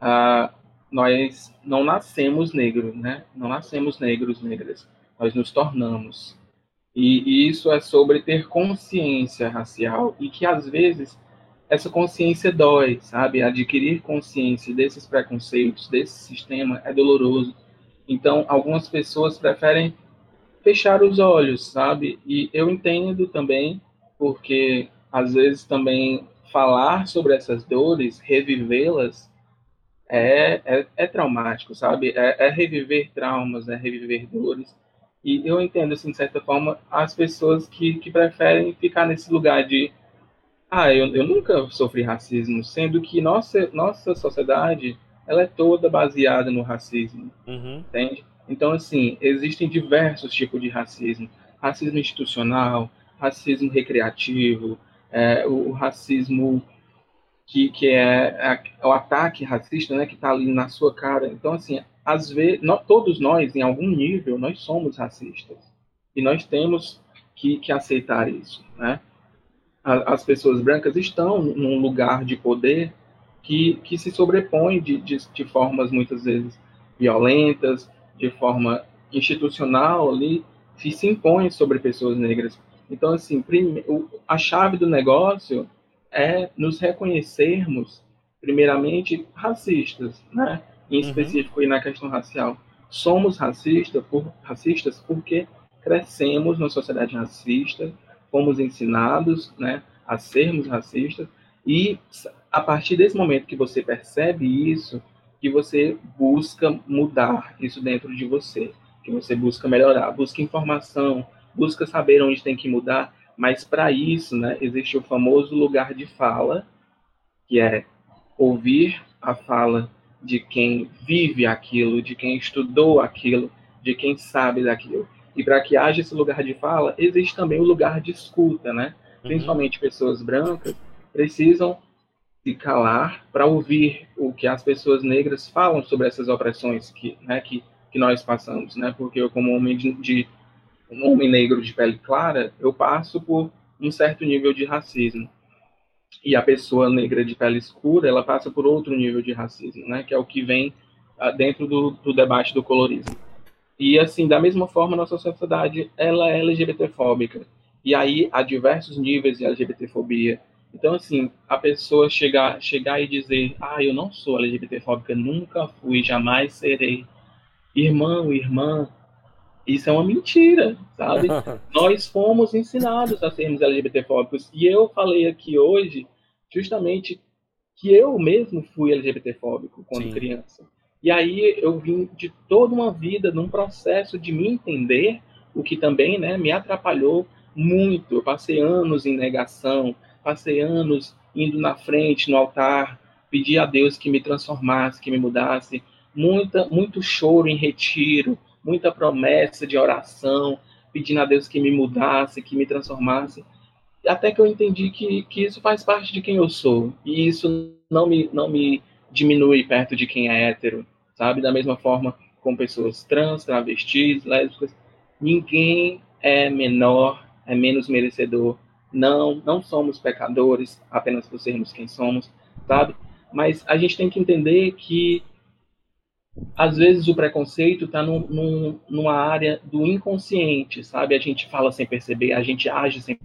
Speaker 4: uh, nós não nascemos negros, né? Não nascemos negros, negras. Nós nos tornamos. E, e isso é sobre ter consciência racial e que às vezes essa consciência dói, sabe? Adquirir consciência desses preconceitos, desse sistema é doloroso. Então, algumas pessoas preferem fechar os olhos, sabe? E eu entendo também, porque às vezes também falar sobre essas dores, revivê-las, é, é, é traumático, sabe? É, é, reviver traumas, é reviver dores. E eu entendo, assim, de certa forma, as pessoas que, que preferem ficar nesse lugar de ah, eu, eu nunca sofri racismo, sendo que nossa, nossa sociedade ela é toda baseada no racismo, uhum. entende? Então, assim, existem diversos tipos de racismo. Racismo institucional, racismo recreativo, é, o, o racismo que, que é, é o ataque racista, né, que está ali na sua cara. Então, assim, às vezes, nós, todos nós, em algum nível, nós somos racistas. E nós temos que, que aceitar isso, né? As pessoas brancas estão num lugar de poder que, que se sobrepõe de, de, de formas, muitas vezes, violentas, de forma institucional ali, que se impõe sobre pessoas negras. Então, assim, a chave do negócio é nos reconhecermos, primeiramente, racistas, né? em uhum. específico uhum. e na questão racial. Somos racistas, por, racistas porque crescemos numa sociedade racista, fomos ensinados né, a sermos racistas, e a partir desse momento que você percebe isso, que você busca mudar isso dentro de você, que você busca melhorar, busca informação, busca saber onde tem que mudar, mas para isso, né, existe o famoso lugar de fala, que é ouvir a fala de quem vive aquilo, de quem estudou aquilo, de quem sabe daquilo. E para que haja esse lugar de fala, existe também o lugar de escuta, né? Uhum. Principalmente pessoas brancas precisam se calar para ouvir o que as pessoas negras falam sobre essas opressões que, né, que, que nós passamos, né? Porque eu, como homem de, de um homem negro de pele clara, eu passo por um certo nível de racismo. E a pessoa negra de pele escura, ela passa por outro nível de racismo, né? Que é o que vem uh, dentro do, do, debate do colorismo. E assim, da mesma forma, nossa sociedade ela é LGBTfóbica. E aí há diversos níveis de LGBTfobia. Então, assim, a pessoa chegar, chegar e dizer, ah, eu não sou LGBTfóbica, nunca fui, jamais serei. Irmão, irmã, isso é uma mentira, sabe? Nós fomos ensinados a sermos LGBTfóbicos. E eu falei aqui hoje, justamente, que eu mesmo fui LGBTfóbico quando Sim. criança. E aí eu vim de toda uma vida num processo de me entender, o que também né, me atrapalhou muito. Eu passei anos em negação, passei anos indo na frente, no altar, pedir a Deus que me transformasse, que me mudasse. Muita, muito choro em retiro, muita promessa de oração, pedindo a Deus que me mudasse, que me transformasse. Até que eu entendi que, que isso faz parte de quem eu sou. E isso não me, não me diminui perto de quem é hétero, sabe? Da mesma forma com pessoas trans, travestis, lésbicas. Ninguém é menor, é menos merecedor Não, não somos pecadores apenas por sermos quem somos, sabe? Mas a gente tem que entender que às vezes o preconceito está num, num, numa área do inconsciente, sabe? A gente fala sem perceber, a gente age sem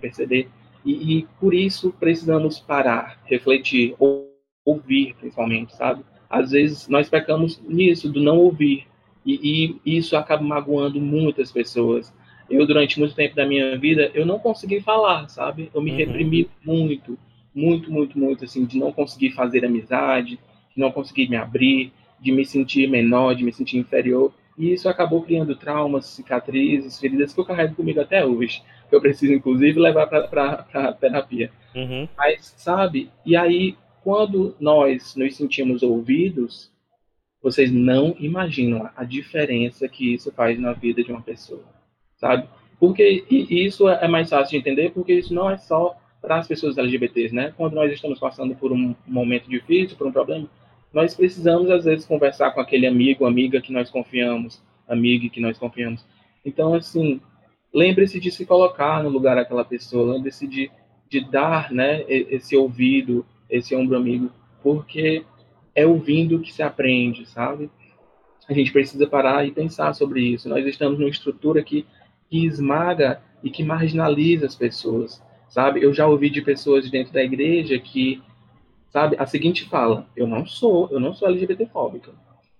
Speaker 4: perceber, e, e por isso precisamos parar, refletir, ou, ouvir principalmente, sabe? Às vezes nós pecamos nisso, do não ouvir, e, e isso acaba magoando muitas pessoas. Eu, durante muito tempo da minha vida, eu não consegui falar, sabe? Eu me uhum. reprimi muito, muito, muito, muito, assim, de não conseguir fazer amizade, de não conseguir me abrir, de me sentir menor, de me sentir inferior. E isso acabou criando traumas, cicatrizes, feridas que eu carrego comigo até hoje. Que eu preciso, inclusive, levar para terapia. Uhum. Mas, sabe? E aí, quando nós nos sentimos ouvidos, vocês não imaginam a diferença que isso faz na vida de uma pessoa, sabe? Porque e isso é mais fácil de entender, porque isso não é só para as pessoas LGBTs, né? Quando nós estamos passando por um momento difícil, por um problema, nós precisamos às vezes conversar com aquele amigo, amiga que nós confiamos, amiga que nós confiamos. Então, assim, lembre-se de se colocar no lugar daquela pessoa, lembre-se de, de dar, né, esse ouvido, esse ombro amigo, porque é ouvindo que se aprende, sabe? A gente precisa parar e pensar sobre isso. Nós estamos numa estrutura que, que esmaga e que marginaliza as pessoas, sabe? Eu já ouvi de pessoas dentro da igreja que sabe? A seguinte fala: eu não sou, eu não sou LGBTfóbica,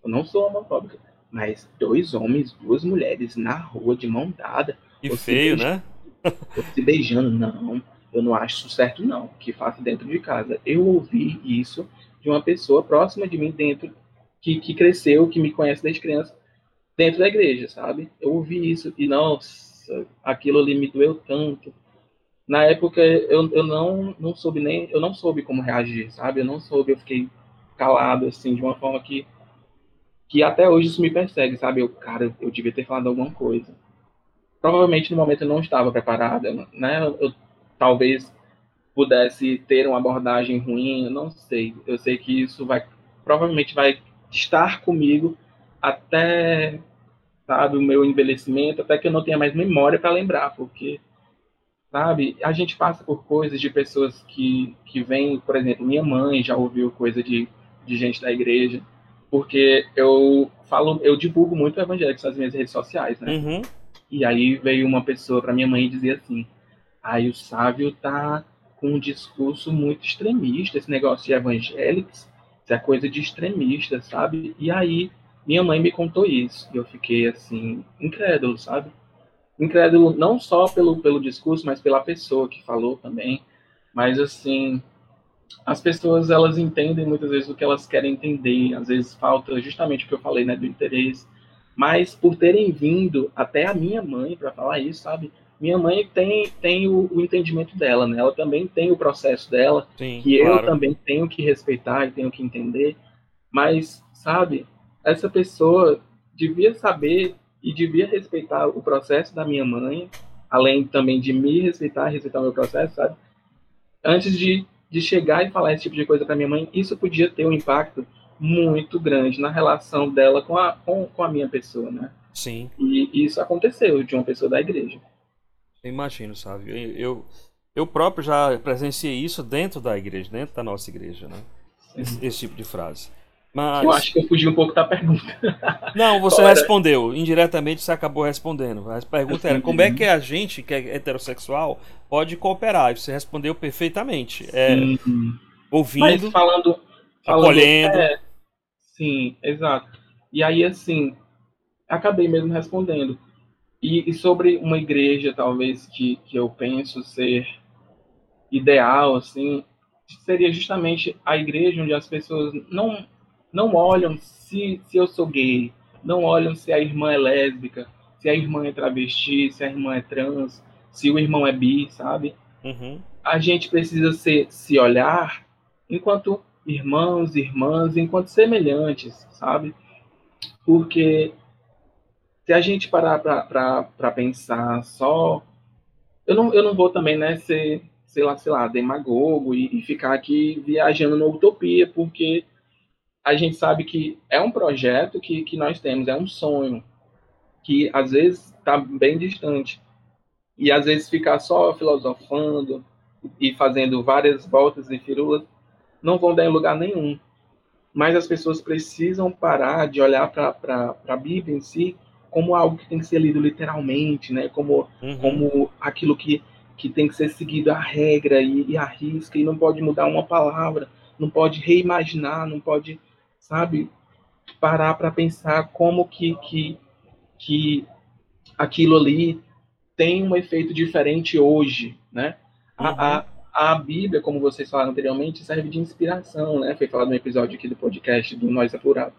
Speaker 4: eu não sou homofóbica, mas dois homens, duas mulheres na rua de mão dada.
Speaker 3: E feio, né?
Speaker 4: se beijando, não. Eu não acho certo, não. Que faça dentro de casa. Eu ouvi isso de uma pessoa próxima de mim dentro, que, que cresceu, que me conhece desde criança, dentro da igreja, sabe? Eu ouvi isso e, nossa, aquilo ali me doeu tanto na época eu, eu não, não soube nem, eu não soube como reagir, sabe? Eu não soube, eu fiquei calado, assim, de uma forma que, que até hoje isso me persegue, sabe? Eu, cara, eu devia ter falado alguma coisa. Provavelmente no momento eu não estava preparada, né? Eu, eu talvez pudesse ter uma abordagem ruim, eu não sei. Eu sei que isso vai, provavelmente vai estar comigo até, sabe, o meu envelhecimento, até que eu não tenha mais memória para lembrar, porque sabe? A gente passa por coisas de pessoas que, que vêm, por exemplo, minha mãe já ouviu coisa de, de gente da igreja, porque eu falo, eu divulgo muito evangélicos nas minhas redes sociais, né? Uhum. E aí veio uma pessoa para minha mãe dizia assim: aí o Sávio tá com um discurso muito extremista, esse negócio de evangélicos, isso é coisa de extremista, sabe? E aí minha mãe me contou isso, e eu fiquei assim, incrédulo, sabe? Incrédulo não só pelo, pelo discurso, mas pela pessoa que falou também. Mas, assim, as pessoas, elas entendem muitas vezes o que elas querem entender. Às vezes falta justamente o que eu falei, né, do interesse. Mas por terem vindo até a minha mãe para falar isso, sabe? Minha mãe tem, tem o, o, entendimento dela, né? Ela também tem o processo dela, Sim, que claro. eu também tenho que respeitar e tenho que entender. Mas, sabe, essa pessoa devia saber e devia respeitar o processo da minha mãe, além também de me respeitar, respeitar o meu processo, sabe? Antes de, de chegar e falar esse tipo de coisa para minha mãe, isso podia ter um impacto muito grande na relação dela com a, com, com a minha pessoa, né?
Speaker 3: Sim.
Speaker 4: E isso aconteceu de uma pessoa da igreja.
Speaker 3: Eu imagino, sabe? Eu, eu próprio já presenciei isso dentro da igreja, dentro da nossa igreja, né? Esse, esse tipo de frase.
Speaker 4: Mas... Eu acho que eu fugi um pouco da pergunta.
Speaker 3: Não, você respondeu. Indiretamente você acabou respondendo. A pergunta era como é que a gente, que é heterossexual, pode cooperar? E você respondeu perfeitamente. É, ouvindo, Mas
Speaker 4: falando,
Speaker 3: falando acolhendo. É,
Speaker 4: sim, exato. E aí, assim, acabei mesmo respondendo. E, e, sobre uma igreja, talvez, que, que eu penso ser ideal, assim, seria justamente a igreja onde as pessoas não não olham se, se eu sou gay, não olham se a irmã é lésbica, se a irmã é travesti, se a irmã é trans, se o irmão é bi, sabe? Uhum. A gente precisa se, se olhar enquanto irmãos, irmãs, enquanto semelhantes, sabe? Porque se a gente parar para pensar só. Eu não, eu não vou também né, ser, sei lá, sei lá, demagogo e, e ficar aqui viajando na utopia, porque a gente sabe que é um projeto que, que nós temos, é um sonho, que às vezes está bem distante. e às vezes ficar só filosofando e fazendo várias voltas e firulas não vão dar em lugar nenhum. Mas as pessoas precisam parar de olhar para a Bíblia em si como algo que tem que ser lido literalmente, né? Como, uhum. como aquilo que, que tem que ser seguido a regra e, e a risca e não pode mudar uma palavra, não pode reimaginar, não pode, sabe, parar para pensar como que, que, que aquilo ali tem um efeito diferente hoje, né? Uhum. A, a, a Bíblia, como vocês falaram anteriormente, serve de inspiração, né? Foi falado no episódio aqui do podcast do Nós é Plural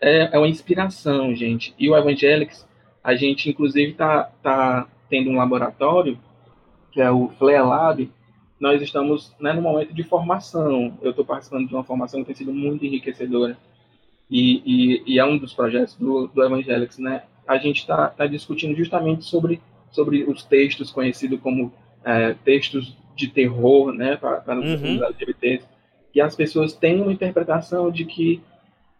Speaker 4: é, é uma inspiração, gente. E o Evangelics, a gente inclusive está tá tendo um laboratório, que é o Flare Lab, nós estamos né, no momento de formação. Eu estou participando de uma formação que tem sido muito enriquecedora. E, e, e é um dos projetos do, do Evangelics, né? A gente está tá discutindo justamente sobre, sobre os textos conhecidos como é, textos de terror, né? Para, os uhum. LGBTs. E as pessoas têm uma interpretação de que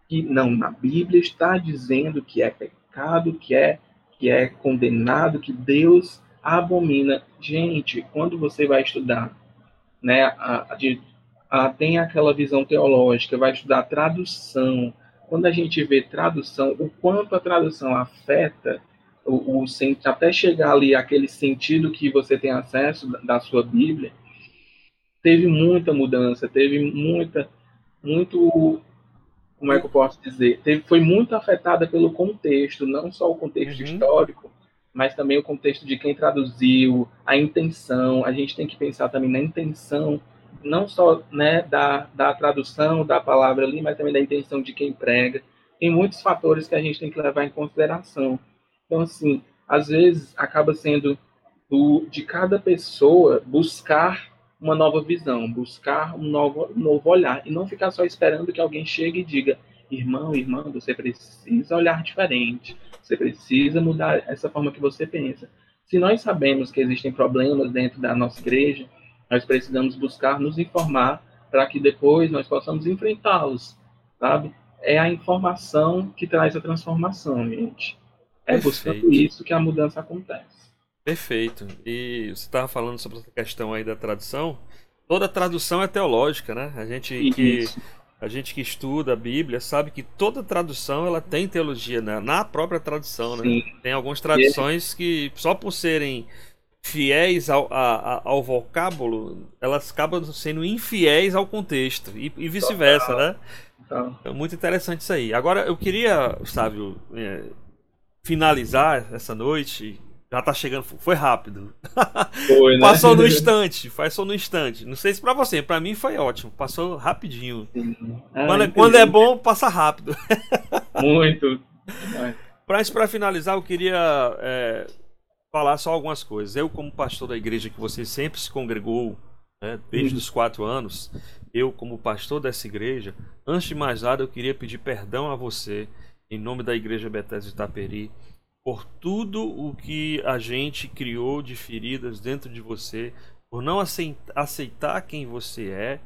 Speaker 4: que não, na Bíblia está dizendo que é pecado, que é que é condenado, que Deus abomina. Gente, quando você vai estudar, né, a, a, tem aquela visão teológica, vai estudar tradução. Quando a gente vê tradução, o quanto a tradução afeta o, o até chegar ali aquele sentido que você tem acesso da, da sua Bíblia, teve muita mudança, teve muita muito como é que eu posso dizer, teve, foi muito afetada pelo contexto, não só o contexto uhum. histórico, mas também o contexto de quem traduziu, a intenção. A gente tem que pensar também na intenção, não só né, da, da tradução da palavra ali, mas também da intenção de quem prega. Tem muitos fatores que a gente tem que levar em consideração. Então, assim, às vezes acaba sendo do, de cada pessoa buscar uma nova visão, buscar um novo, um novo olhar e não ficar só esperando que alguém chegue e diga: irmão, irmã, você precisa olhar diferente, você precisa mudar essa forma que você pensa. Se nós sabemos que existem problemas dentro da nossa igreja, nós precisamos buscar nos informar para que depois nós possamos enfrentá-los, sabe? É a informação que traz a transformação, gente. É Perfeito. buscando isso que a mudança acontece.
Speaker 3: Perfeito. E você estava falando sobre essa questão aí da tradução. Toda tradução é teológica, né? A gente que a gente que estuda a Bíblia sabe que toda tradução ela tem teologia né? na própria tradução, né? Tem algumas traduções que só por serem fiéis ao, a, ao vocábulo, elas acabam sendo infiéis ao contexto e, e vice-versa, né? Então, muito interessante isso aí. Agora eu queria, Sávio, é, finalizar essa noite já tá chegando, foi rápido. Foi, né? Passou no instante, passou no instante. Não sei se pra você, pra mim foi ótimo, passou rapidinho. Ah, quando, é, quando, é bom, passa rápido.
Speaker 4: Muito.
Speaker 3: Pra, pra finalizar, eu queria é, falar só algumas coisas. Eu, como pastor da igreja que você sempre se congregou, né, desde uhum. os quatro anos, eu, como pastor dessa igreja, antes de mais nada, eu queria pedir perdão a você, em nome da igreja Bethesda de Itaperi por tudo o que a gente criou de feridas dentro de você, por não aceitar quem você é,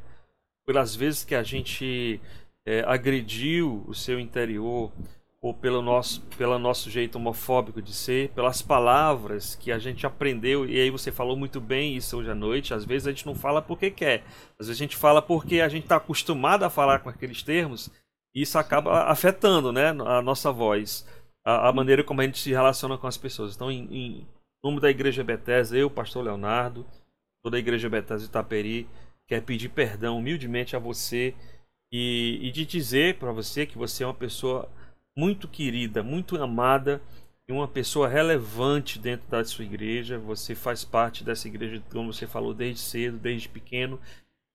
Speaker 3: pelas vezes que a gente é, agrediu o seu interior, ou pelo nosso, pelo nosso jeito homofóbico de ser, pelas palavras que a gente aprendeu, e aí você falou muito bem isso hoje à noite, às vezes a gente não fala porque quer, às vezes a gente fala porque a gente está acostumado a falar com aqueles termos, e isso acaba afetando né, a nossa voz a, a, maneira como a gente se relaciona com as pessoas. Então, em, em nome da Igreja Bethesda, eu, pastor Leonardo, toda a Igreja Bethesda Itaperi, quer pedir perdão humildemente a você e, e de dizer para você que você é uma pessoa muito querida, muito amada e uma pessoa relevante dentro da sua igreja. Você faz parte dessa igreja, como você falou, desde cedo, desde pequeno.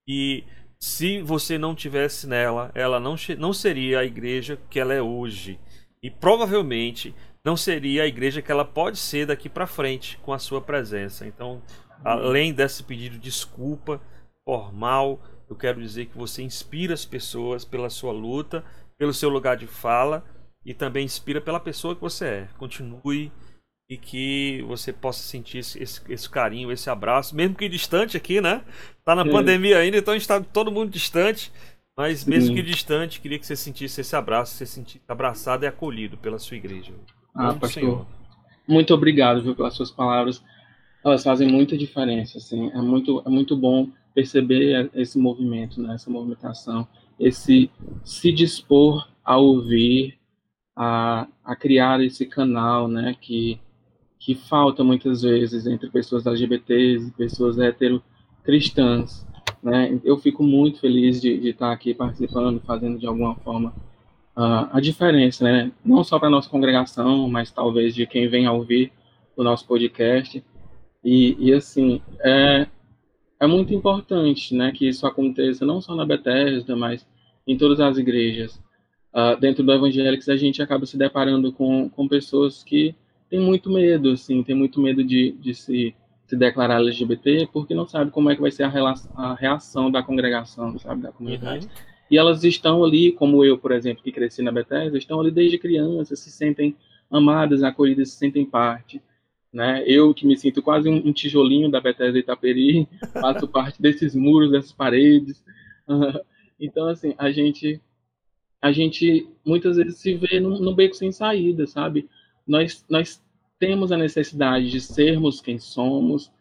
Speaker 3: E se você não tivesse nela, ela não, não seria a igreja que ela é hoje. E provavelmente não seria a igreja que ela pode ser daqui para frente com a sua presença. Então, além desse pedido de desculpa formal, eu quero dizer que você inspira as pessoas pela sua luta, pelo seu lugar de fala e também inspira pela pessoa que você é. Continue e que você possa sentir esse, esse, esse, carinho, esse abraço, mesmo que distante aqui, né? Tá na pandemia ainda, então está todo mundo distante, mas mesmo Sim. que distante, queria que você sentisse esse abraço, você sentisse abraçado e acolhido pela sua igreja.
Speaker 4: Ah, pastor. Senhor. Muito obrigado viu, pelas suas palavras. elas fazem muita diferença, assim, é muito, é muito bom perceber esse movimento, né, essa movimentação, esse se dispor a ouvir, a, a criar esse canal, né, que, que falta muitas vezes entre pessoas LGBTs e pessoas hetero cristãs, né, eu fico muito feliz de, de estar aqui participando, fazendo de alguma forma uh, a diferença, né, não só para nossa congregação, mas talvez de quem vem a ouvir o nosso podcast, e, e assim, é, é muito importante né, que isso aconteça não só na Bethesda, mas em todas as igrejas. Uh, dentro do Evangelics, a gente acaba se deparando com, com pessoas que têm muito medo, assim, tem muito medo de, de se, se declarar LGBT, porque não sabe como é que vai ser a, relação, a reação da congregação, sabe, da comunidade. Uhum. E elas estão ali, como eu, por exemplo, que cresci na Bethesda, estão ali desde criança, se sentem amadas, acolhidas, se sentem parte. Né? Eu que me sinto quase um, tijolinho da Bethesda Itaperi, faço parte desses muros, dessas paredes. então, assim, a gente a gente muitas vezes se vê num, num beco sem saída, sabe? Nós, nós temos a necessidade de sermos quem somos,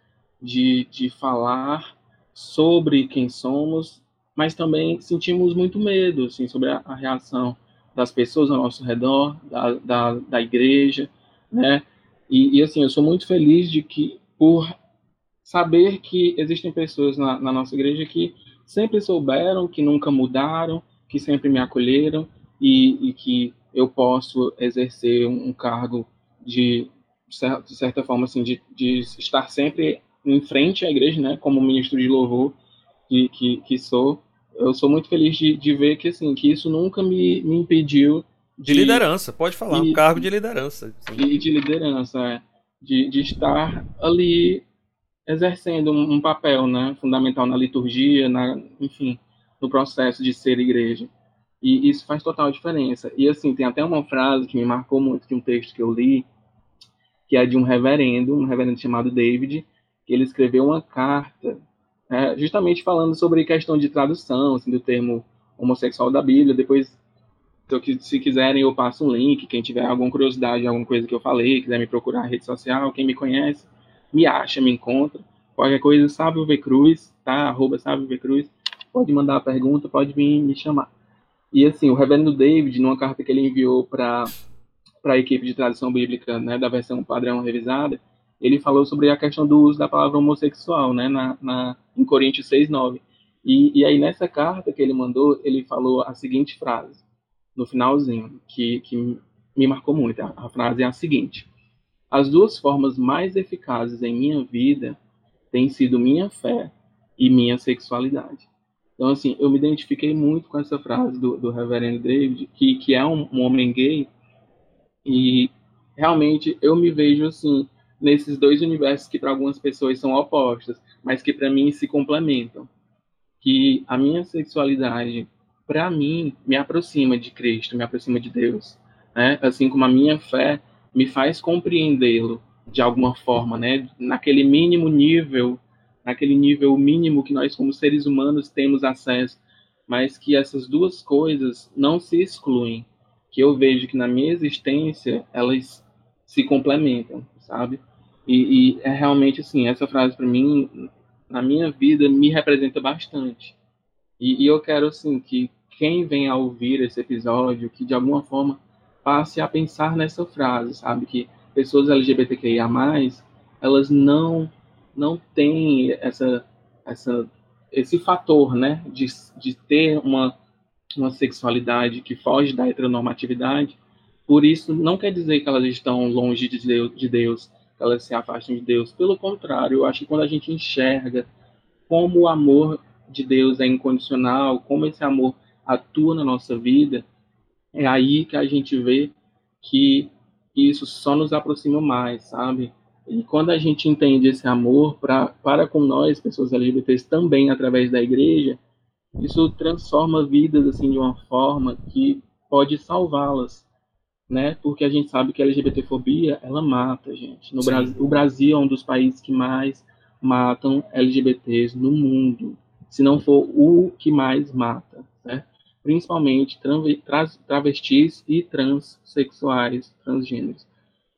Speaker 4: de, de falar sobre quem somos, mas também sentimos muito medo assim, sobre a, a reação das pessoas ao nosso redor, da, da, da igreja, né? E, e, assim, eu sou muito feliz de que, por saber que existem pessoas na, na nossa igreja que sempre souberam, que nunca mudaram, que sempre me acolheram e, e que eu posso exercer um, um cargo de, de certa forma, assim, de, de estar sempre em frente à igreja, né, como ministro de louvor que, que, que sou. Eu sou muito feliz de, de ver que, assim, que isso nunca me, me impediu
Speaker 3: de, de liderança, pode falar, de, um cargo de liderança.
Speaker 4: De, de liderança, é. De, de estar ali exercendo um, um, papel né, fundamental na liturgia, na, enfim, no processo de ser igreja. E isso faz total diferença. E assim, tem até uma frase que me marcou muito de um texto que eu li, que é de um reverendo, um reverendo chamado David, que ele escreveu uma carta, é, justamente falando sobre questão de tradução, assim, do termo homossexual da Bíblia. Depois então, se quiserem, eu passo um link. Quem tiver alguma curiosidade, alguma coisa que eu falei, quiser me procurar na rede social, quem me conhece, me acha, me encontra. Qualquer coisa, sabe o V Cruz, tá? Arroba sabe o V Cruz. Pode mandar a pergunta, pode vir me chamar. E assim, o reverendo David, numa carta que ele enviou para a equipe de tradução bíblica, né, da versão padrão revisada, ele falou sobre a questão do uso da palavra homossexual, né, na, na, em Coríntios 6,9. E, e aí, nessa carta que ele mandou, ele falou a seguinte frase: no finalzinho, que, que me marcou muito. A, a frase é a seguinte: As duas formas mais eficazes em minha vida têm sido minha fé e minha sexualidade. Então, assim, eu me identifiquei muito com essa frase do, do reverendo David, que, que é um, um homem gay, e realmente eu me vejo, assim, nesses dois universos que para algumas pessoas são opostos, mas que para mim se complementam. Que a minha sexualidade para mim, me aproxima de Cristo, me aproxima de Deus. Né? Assim como a minha fé me faz compreendê-lo de alguma forma, né? naquele mínimo nível, naquele nível mínimo que nós, como seres humanos, temos acesso, mas que essas duas coisas não se excluem, que eu vejo que na minha existência elas se complementam, sabe? E, e é realmente assim, essa frase para mim, na minha vida, me representa bastante e, e eu quero, assim, que quem vem a ouvir esse episódio, que de alguma forma passe a pensar nessa frase, sabe? Que pessoas LGBTQIA+, elas não, não têm essa, essa, esse fator, né? De, de ter uma, uma sexualidade que foge da heteronormatividade. Por isso, não quer dizer que elas estão longe de Deus, de Deus que elas se afastam de Deus. Pelo contrário, eu acho que quando a gente enxerga como o amor de Deus é incondicional, como esse amor atua na nossa vida, é aí que a gente vê que isso só nos aproxima mais, sabe? E quando a gente entende esse amor pra, para com nós, pessoas LGBTs, também através da igreja, isso transforma vidas assim de uma forma que pode salvá-las, né? Porque a gente sabe que a LGBTfobia, ela mata, gente. No Brasil, o Brasil é um dos países que mais matam LGBTs no mundo se não for o que mais mata, né? principalmente travestis e transexuais, transgêneros.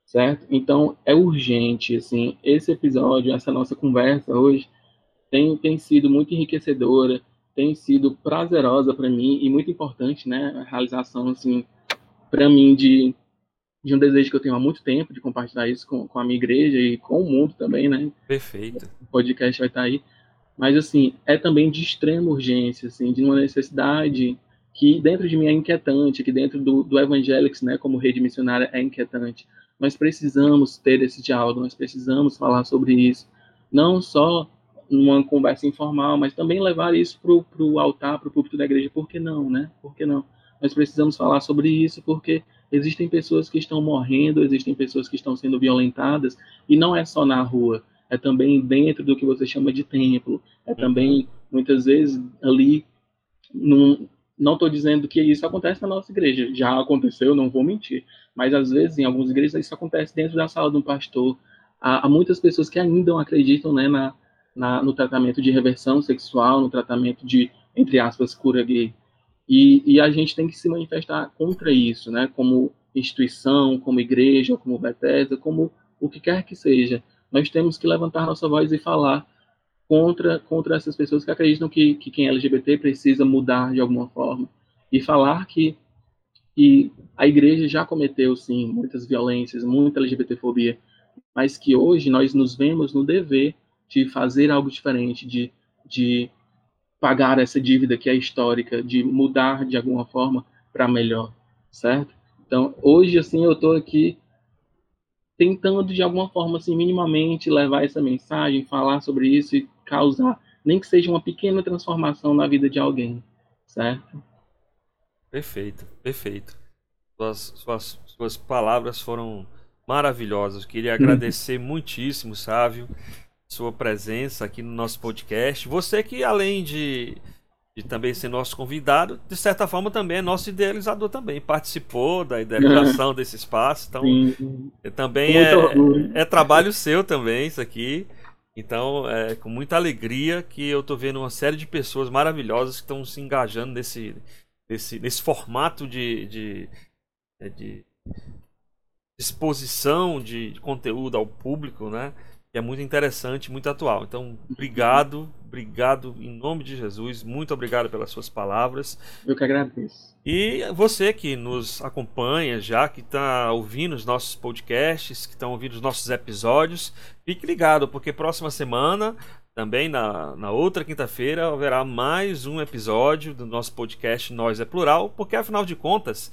Speaker 4: certo? Então é urgente, assim, esse episódio, essa nossa conversa hoje tem, tem sido muito enriquecedora, tem sido prazerosa para mim e muito importante, né? A realização, assim, para mim de, de um desejo que eu tenho há muito tempo de compartilhar isso com, com a minha igreja e com o mundo também, né?
Speaker 3: Perfeito.
Speaker 4: O podcast vai estar aí. Mas, assim, é também de extrema urgência, assim, de uma necessidade que dentro de mim é inquietante, que dentro do, do Evangelics, né, como rede missionária, é inquietante. Nós precisamos ter esse diálogo, nós precisamos falar sobre isso. Não só numa conversa informal, mas também levar isso para o altar, para o púlpito da igreja. Por que não, né? Por que não? Nós precisamos falar sobre isso porque existem pessoas que estão morrendo, existem pessoas que estão sendo violentadas, e não é só na rua, é também dentro do que você chama de templo, é uhum. também, muitas vezes, ali. Num, não estou dizendo que isso acontece na nossa igreja, já aconteceu, não vou mentir, mas às vezes em algumas igrejas isso acontece dentro da sala de um pastor. Há, há muitas pessoas que ainda não acreditam né, na, na, no tratamento de reversão sexual, no tratamento de, entre aspas, cura gay. E, e, a gente tem que se manifestar contra isso, né? Como instituição, como igreja, como Bethesda, como o que quer que seja. Nós temos que levantar nossa voz e falar contra, contra essas pessoas que acreditam que, que quem é LGBT precisa mudar de alguma forma. E falar que e a igreja já cometeu, sim, muitas violências, muita LGBTfobia, mas que hoje nós nos vemos no dever de fazer algo diferente, de, de pagar essa dívida que é histórica, de mudar de alguma forma para melhor, certo? Então, hoje, assim, eu estou aqui tentando, de alguma forma, assim, minimamente levar essa mensagem, falar sobre isso e causar, nem que seja uma pequena transformação na vida de alguém, certo?
Speaker 3: Perfeito, perfeito. Suas, suas, suas palavras foram maravilhosas. Queria agradecer muitíssimo, Sávio sua presença aqui no nosso podcast. Você que, além de, de também ser nosso convidado, de certa forma também é nosso idealizador também. Participou da idealização desse espaço. Então, Sim. também é, é, trabalho seu também, isso aqui. Então, é com muita alegria que eu estou vendo uma série de pessoas maravilhosas que estão se engajando nesse, nesse, nesse formato de, de, de exposição de conteúdo ao público, né? Que é muito interessante, muito atual. Então, obrigado, obrigado em nome de Jesus, muito obrigado pelas suas palavras.
Speaker 4: Eu que agradeço.
Speaker 3: E você que nos acompanha já, que está ouvindo os nossos podcasts, que estão ouvindo os nossos episódios, fique ligado, porque próxima semana, também na, na outra quinta-feira, haverá mais um episódio do nosso podcast Nós é Plural, porque afinal de contas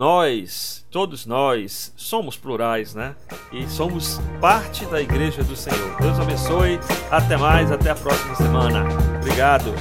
Speaker 3: nós, todos nós, somos plurais, né? E somos parte da Igreja do Senhor. Deus abençoe. Até mais, até a próxima semana. Obrigado.